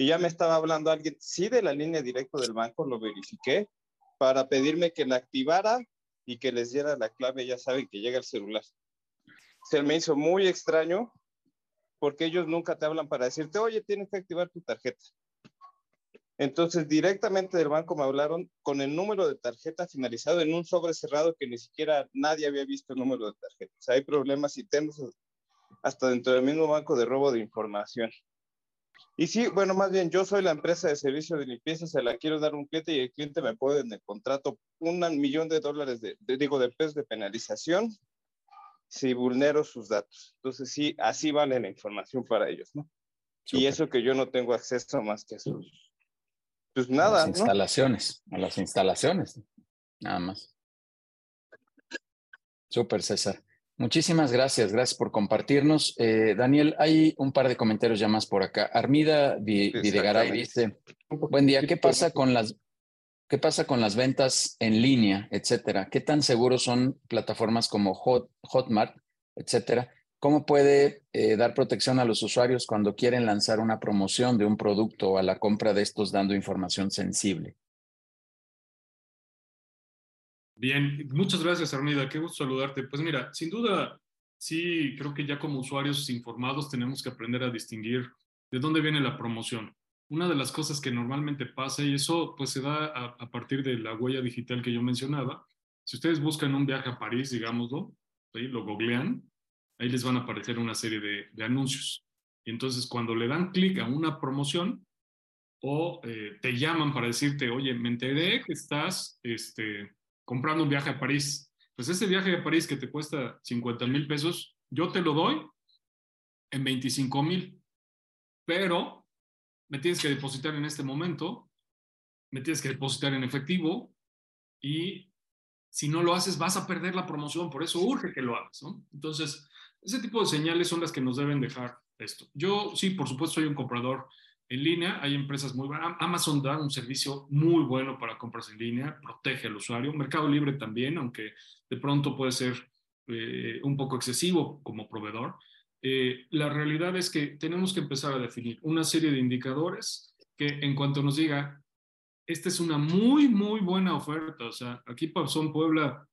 y ya me estaba hablando alguien, sí, de la línea directa del banco, lo verifiqué, para pedirme que la activara y que les diera la clave, ya saben que llega el celular. Se me hizo muy extraño porque ellos nunca te hablan para decirte, oye, tienes que activar tu tarjeta. Entonces, directamente del banco me hablaron con el número de tarjeta finalizado en un sobre cerrado que ni siquiera nadie había visto el número de tarjeta. O sea, hay problemas internos hasta dentro del mismo banco de robo de información. Y sí, bueno, más bien yo soy la empresa de servicio de limpieza, se la quiero dar un cliente y el cliente me puede en el contrato un millón de dólares de, digo, de pesos de penalización si vulnero sus datos. Entonces sí, así vale la información para ellos, ¿no? Y eso que yo no tengo acceso más que a sus, pues nada, a las instalaciones, a las instalaciones, nada más. Súper, César. Muchísimas gracias, gracias por compartirnos. Eh, Daniel, hay un par de comentarios ya más por acá. Armida Videgaray dice, buen día, ¿qué pasa con las ¿Qué pasa con las ventas en línea, etcétera? ¿Qué tan seguros son plataformas como Hot, Hotmart, etcétera? ¿Cómo puede eh, dar protección a los usuarios cuando quieren lanzar una promoción de un producto o a la compra de estos dando información sensible? Bien, muchas gracias, Armida. Qué gusto saludarte. Pues mira, sin duda, sí, creo que ya como usuarios informados tenemos que aprender a distinguir de dónde viene la promoción una de las cosas que normalmente pasa, y eso pues se da a, partir de la huella digital que yo mencionaba, si ustedes buscan un viaje a París, digámoslo, lo googlean, ahí les van a aparecer una serie de, anuncios. Y entonces cuando le dan clic a una promoción o eh, te llaman para decirte, oye, me enteré que estás este, comprando un viaje a París, pues ese viaje a París que te cuesta 50 mil pesos, yo te lo doy en 25 mil, pero me tienes que depositar en este momento, me tienes que depositar en efectivo y si no lo haces vas a perder la promoción, por eso urge que lo hagas, ¿no? Entonces, ese tipo de señales son las que nos deben dejar esto. Yo sí, por supuesto, soy un comprador en línea, hay empresas muy buenas, Amazon da un servicio muy bueno para compras en línea, protege al usuario, Mercado Libre también, aunque de pronto puede ser eh, un poco excesivo como proveedor, eh, la realidad es que tenemos que empezar a definir una serie de indicadores que en cuanto nos diga, esta es una muy, muy buena oferta. O sea, aquí pasó en Puebla,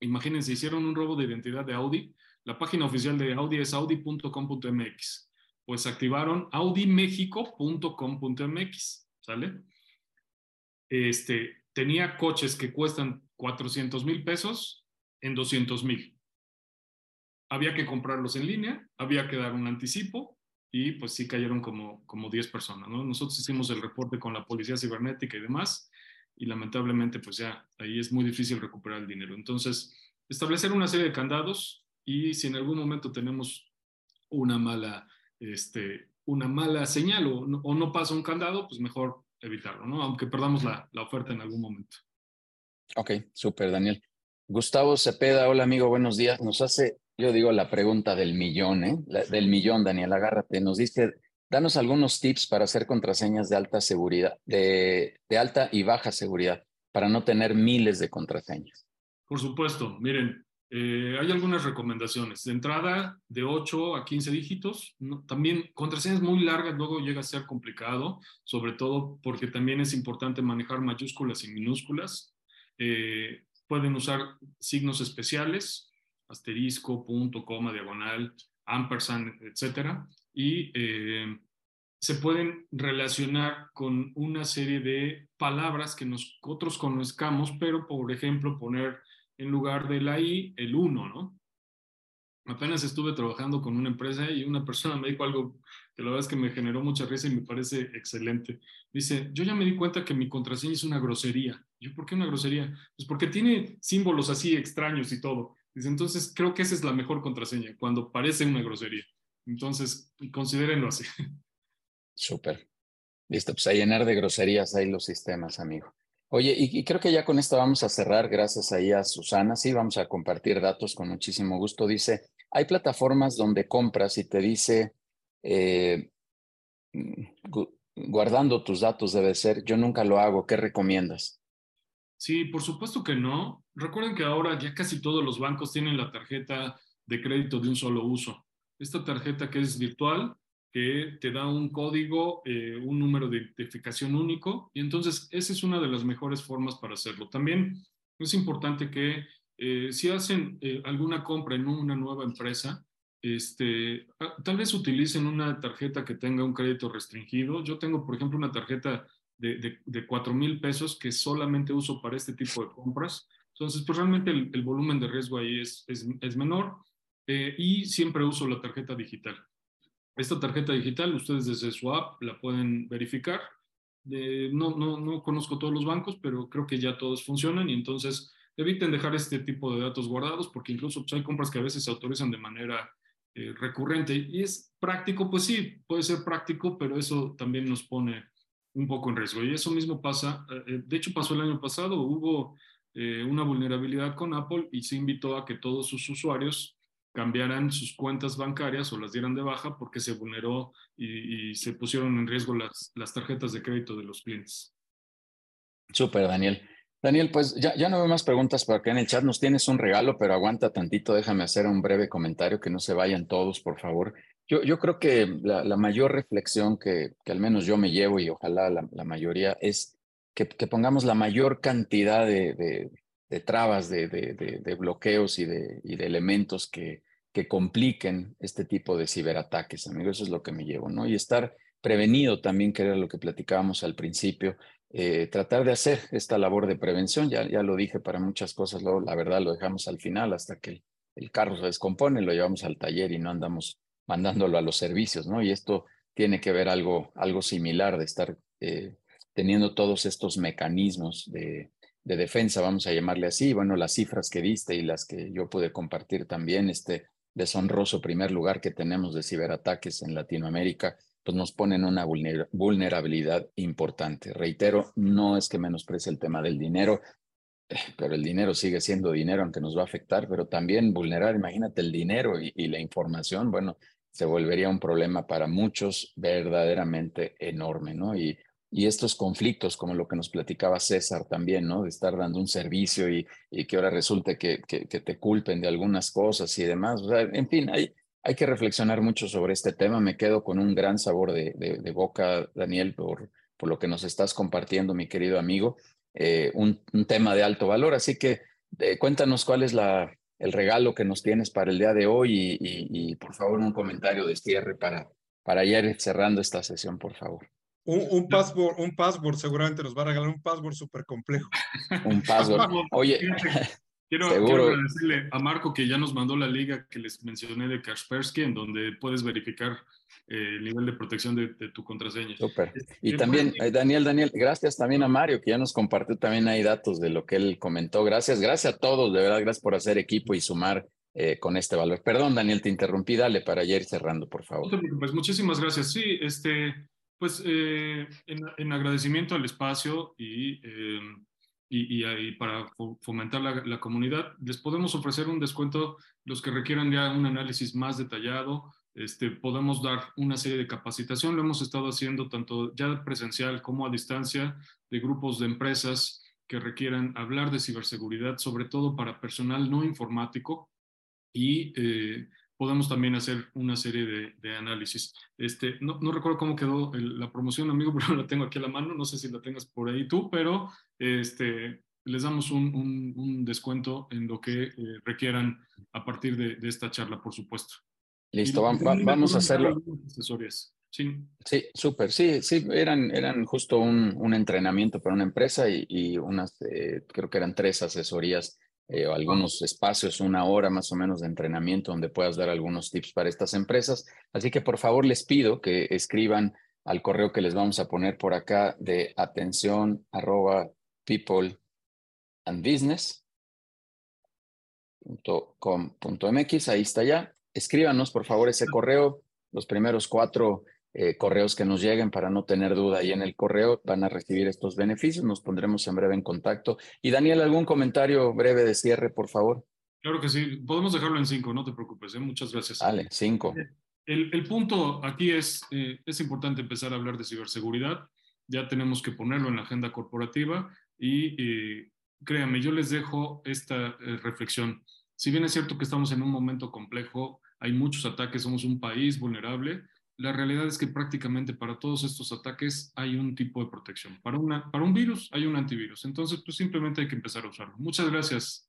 imagínense, hicieron un robo de identidad de Audi. La página oficial de Audi es audi.com.mx. Pues activaron audimexico.com.mx, ¿sale? Este, tenía coches que cuestan 400 mil pesos en 200 mil había que comprarlos en línea, había que dar un anticipo y pues sí cayeron como, como 10 personas. ¿no? Nosotros hicimos el reporte con la policía cibernética y demás y lamentablemente pues ya ahí es muy difícil recuperar el dinero. Entonces, establecer una serie de candados y si en algún momento tenemos una mala, este, una mala señal o no, o no pasa un candado, pues mejor evitarlo, ¿no? aunque perdamos la, la oferta en algún momento. Ok, súper, Daniel. Gustavo Cepeda, hola amigo, buenos días. Nos hace yo digo la pregunta del millón, ¿eh? del millón, Daniel, agárrate. Nos dice, danos algunos tips para hacer contraseñas de alta seguridad, de, de alta y baja seguridad, para no tener miles de contraseñas. Por supuesto, miren, eh, hay algunas recomendaciones. De entrada, de 8 a 15 dígitos. también contraseñas muy largas luego llega a ser complicado, sobre todo porque también es importante manejar mayúsculas y minúsculas. Eh, pueden usar signos especiales, asterisco, punto, coma, diagonal, ampersand, etcétera, y eh, se pueden relacionar con una serie de palabras que nosotros conozcamos, pero por ejemplo poner en lugar de la el 1, ¿no? Apenas estuve trabajando con una empresa y una persona me dijo algo que la verdad es que me generó mucha risa y me parece excelente. Dice, yo ya me di cuenta que mi contraseña es una grosería. Yo, ¿por qué una grosería? Pues porque tiene símbolos así extraños y todo. Dice, entonces creo que esa es la mejor contraseña, cuando parece una grosería. Entonces, considérenlo así. Súper. Listo, pues a llenar de groserías ahí los sistemas, amigo. Oye, y, creo que ya con esto vamos a cerrar, gracias ahí a Susana. Sí, vamos a compartir datos con muchísimo gusto. Dice, hay plataformas donde compras y te dice, eh, guardando tus datos debe ser, yo nunca lo hago, ¿qué recomiendas? Sí, por supuesto que no. Recuerden que ahora ya casi todos los bancos tienen la tarjeta de crédito de un solo uso. Esta tarjeta que es virtual, que te da un código, eh, un número de identificación único, y entonces esa es una de las mejores formas para hacerlo. También es importante que eh, si hacen eh, alguna compra en una nueva empresa, este, ah, tal vez utilicen una tarjeta que tenga un crédito restringido. Yo tengo, por ejemplo, una tarjeta de, de, 4 mil pesos que solamente uso para este tipo de compras. Entonces, pues realmente el, volumen de riesgo ahí es, es, menor y siempre uso la tarjeta digital. Esta tarjeta digital, ustedes desde su app la pueden verificar. no, no, no conozco todos los bancos, pero creo que ya todos funcionan y entonces eviten dejar este tipo de datos guardados porque incluso pues, hay compras que a veces se autorizan de manera eh, recurrente y es práctico, pues sí, puede ser práctico, pero eso también nos pone un poco en riesgo. Y eso mismo pasa, eh, de hecho pasó el año pasado, hubo una vulnerabilidad con Apple y se invitó a que todos sus usuarios cambiaran sus cuentas bancarias o las dieran de baja porque se vulneró y, se pusieron en riesgo las, las tarjetas de crédito de los clientes. Súper, Daniel. Daniel, pues ya, ya no veo más preguntas por acá en el chat. Nos tienes un regalo, pero aguanta tantito. Déjame hacer un breve comentario, que no se vayan todos, por favor. Yo, yo creo que la, la mayor reflexión que, que, al menos yo me llevo y ojalá la, mayoría es que, que, pongamos la mayor cantidad de, de trabas, de, de, bloqueos y de, y de elementos que, que compliquen este tipo de ciberataques, amigo. Eso es lo que me llevo, ¿no? Y estar prevenido también, que era lo que platicábamos al principio, eh, tratar de hacer esta labor de prevención. Ya, ya lo dije para muchas cosas, luego la verdad lo dejamos al final hasta que el, carro se descompone, lo llevamos al taller y no andamos mandándolo a los servicios, ¿no? Y esto tiene que ver algo, algo similar de estar eh, teniendo todos estos mecanismos de, de defensa, vamos a llamarle así. Bueno, las cifras que diste y las que yo pude compartir también, este deshonroso primer lugar que tenemos de ciberataques en Latinoamérica, pues nos ponen una vulnerabilidad importante. Reitero, no es que menosprecie el tema del dinero, eh, pero el dinero sigue siendo dinero, aunque nos va a afectar, pero también vulnerar, imagínate el dinero y, y la información, bueno, se volvería un problema para muchos verdaderamente enorme, ¿no? Y y estos conflictos, como lo que nos platicaba César también, ¿no? De estar dando un servicio y, y que ahora resulte que, que, te culpen de algunas cosas y demás. En fin, hay, hay que reflexionar mucho sobre este tema. Me quedo con un gran sabor de, de, boca, Daniel, por, por lo que nos estás compartiendo, mi querido amigo. Eh, un, un, tema de alto valor. Así que eh, cuéntanos cuál es la, el regalo que nos tienes para el día de hoy y, y, y por favor un comentario de cierre para, para ir cerrando esta sesión, por favor. Un, un, password, un password seguramente nos va a regalar un password súper complejo. [laughs] un password. [laughs] Oye, quiero, [laughs] quiero, agradecerle a Marco que ya nos mandó la liga que les mencioné de Kaspersky, en donde puedes verificar eh, el nivel de protección de, tu contraseña. Súper. Este, y también, eh, Daniel, Daniel, gracias también a Mario, que ya nos compartió también ahí datos de lo que él comentó. Gracias, gracias a todos, de verdad, gracias por hacer equipo y sumar eh, con este valor. Perdón, Daniel, te interrumpí, dale para ayer cerrando, por favor. Pues muchísimas gracias. Sí, este, pues eh, en, agradecimiento al espacio y, em, y, para fomentar la, comunidad, les podemos ofrecer un descuento los que requieran ya un análisis más detallado. Este, podemos dar una serie de capacitación, lo hemos estado haciendo tanto ya presencial como a distancia de grupos de empresas que requieran hablar de ciberseguridad, sobre todo para personal no informático y eh, podemos también hacer una serie de, de análisis. Este, no, no, recuerdo cómo quedó la promoción, amigo, [laughs] pero la tengo aquí a la mano, no sé si la tengas por ahí tú, pero este, les damos un, un, descuento en lo que eh, requieran a partir de, de, esta charla, por supuesto. Listo, vamos a hacerlo. Sí, sí súper. Sí, sí, eran, eran justo un, un, entrenamiento para una empresa y, y unas, eh, creo que eran tres asesorías eh, o algunos espacios, una hora más o menos de entrenamiento donde puedas dar algunos tips para estas empresas. Así que por favor les pido que escriban al correo que les vamos a poner por acá de atención arroba people and business ahí está ya. Escríbanos por favor ese correo, los primeros cuatro eh, correos que nos lleguen para no tener duda ahí en el correo van a recibir estos beneficios. Nos pondremos en breve en contacto. Y Daniel, ¿algún comentario breve de cierre, por favor? Claro que sí. Podemos dejarlo en cinco, no te preocupes. ¿eh? Muchas gracias. Vale, cinco. El, el punto aquí es, eh, es importante empezar a hablar de ciberseguridad. Ya tenemos que ponerlo en la agenda corporativa y créanme, yo les dejo esta reflexión. Si bien es cierto que estamos en un momento complejo, hay muchos ataques, somos un país vulnerable, la realidad es que prácticamente para todos estos ataques hay un tipo de protección. Para, una, para un virus hay un antivirus. Entonces, pues simplemente hay que empezar a usarlo. Muchas gracias.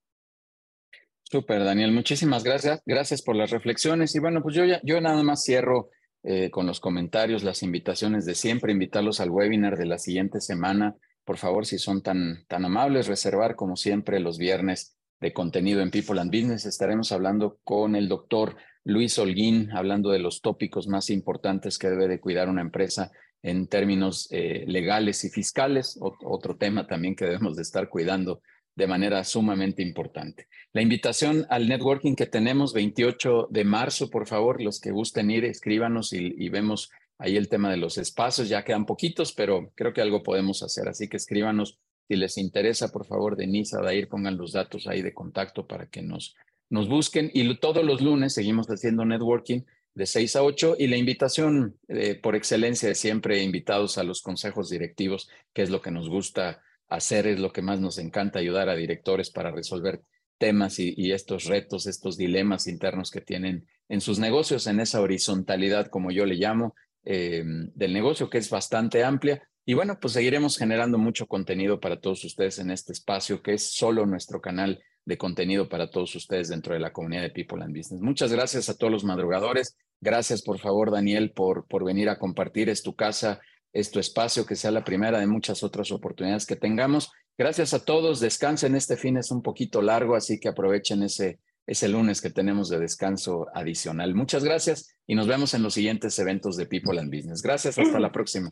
Súper, Daniel. Muchísimas gracias. Gracias por las reflexiones. Y bueno, pues yo, ya, yo nada más cierro eh, con los comentarios, las invitaciones de siempre, invitarlos al webinar de la siguiente semana. Por favor, si son tan, tan amables, reservar como siempre los viernes de contenido en People and Business. Estaremos hablando con el doctor Luis Holguín, hablando de los tópicos más importantes que debe de cuidar una empresa en términos eh, legales y fiscales, otro tema también que debemos de estar cuidando de manera sumamente importante. La invitación al networking que tenemos 28 de marzo, por favor, los que gusten ir, escríbanos y, vemos ahí el tema de los espacios. Ya quedan poquitos, pero creo que algo podemos hacer. Así que escríbanos si les interesa, por favor, Denise, Adair, pongan los datos ahí de contacto para que nos, nos busquen. Y todos los lunes seguimos haciendo networking de 6 a 8 y la invitación eh, por excelencia de siempre invitados a los consejos directivos, que es lo que nos gusta hacer, es lo que más nos encanta, ayudar a directores para resolver temas y, estos retos, estos dilemas internos que tienen en sus negocios, en esa horizontalidad, como yo le llamo, eh, del negocio, que es bastante amplia. Y bueno, pues seguiremos generando mucho contenido para todos ustedes en este espacio, que es solo nuestro canal de contenido para todos ustedes dentro de la comunidad de People and Business. Muchas gracias a todos los madrugadores. Gracias, por favor, Daniel, por, por venir a compartir. Es tu casa, es tu espacio, que sea la primera de muchas otras oportunidades que tengamos. Gracias a todos. Descansen. Este fin es un poquito largo, así que aprovechen ese, ese lunes que tenemos de descanso adicional. Muchas gracias y nos vemos en los siguientes eventos de People and Business. Gracias. Hasta la próxima.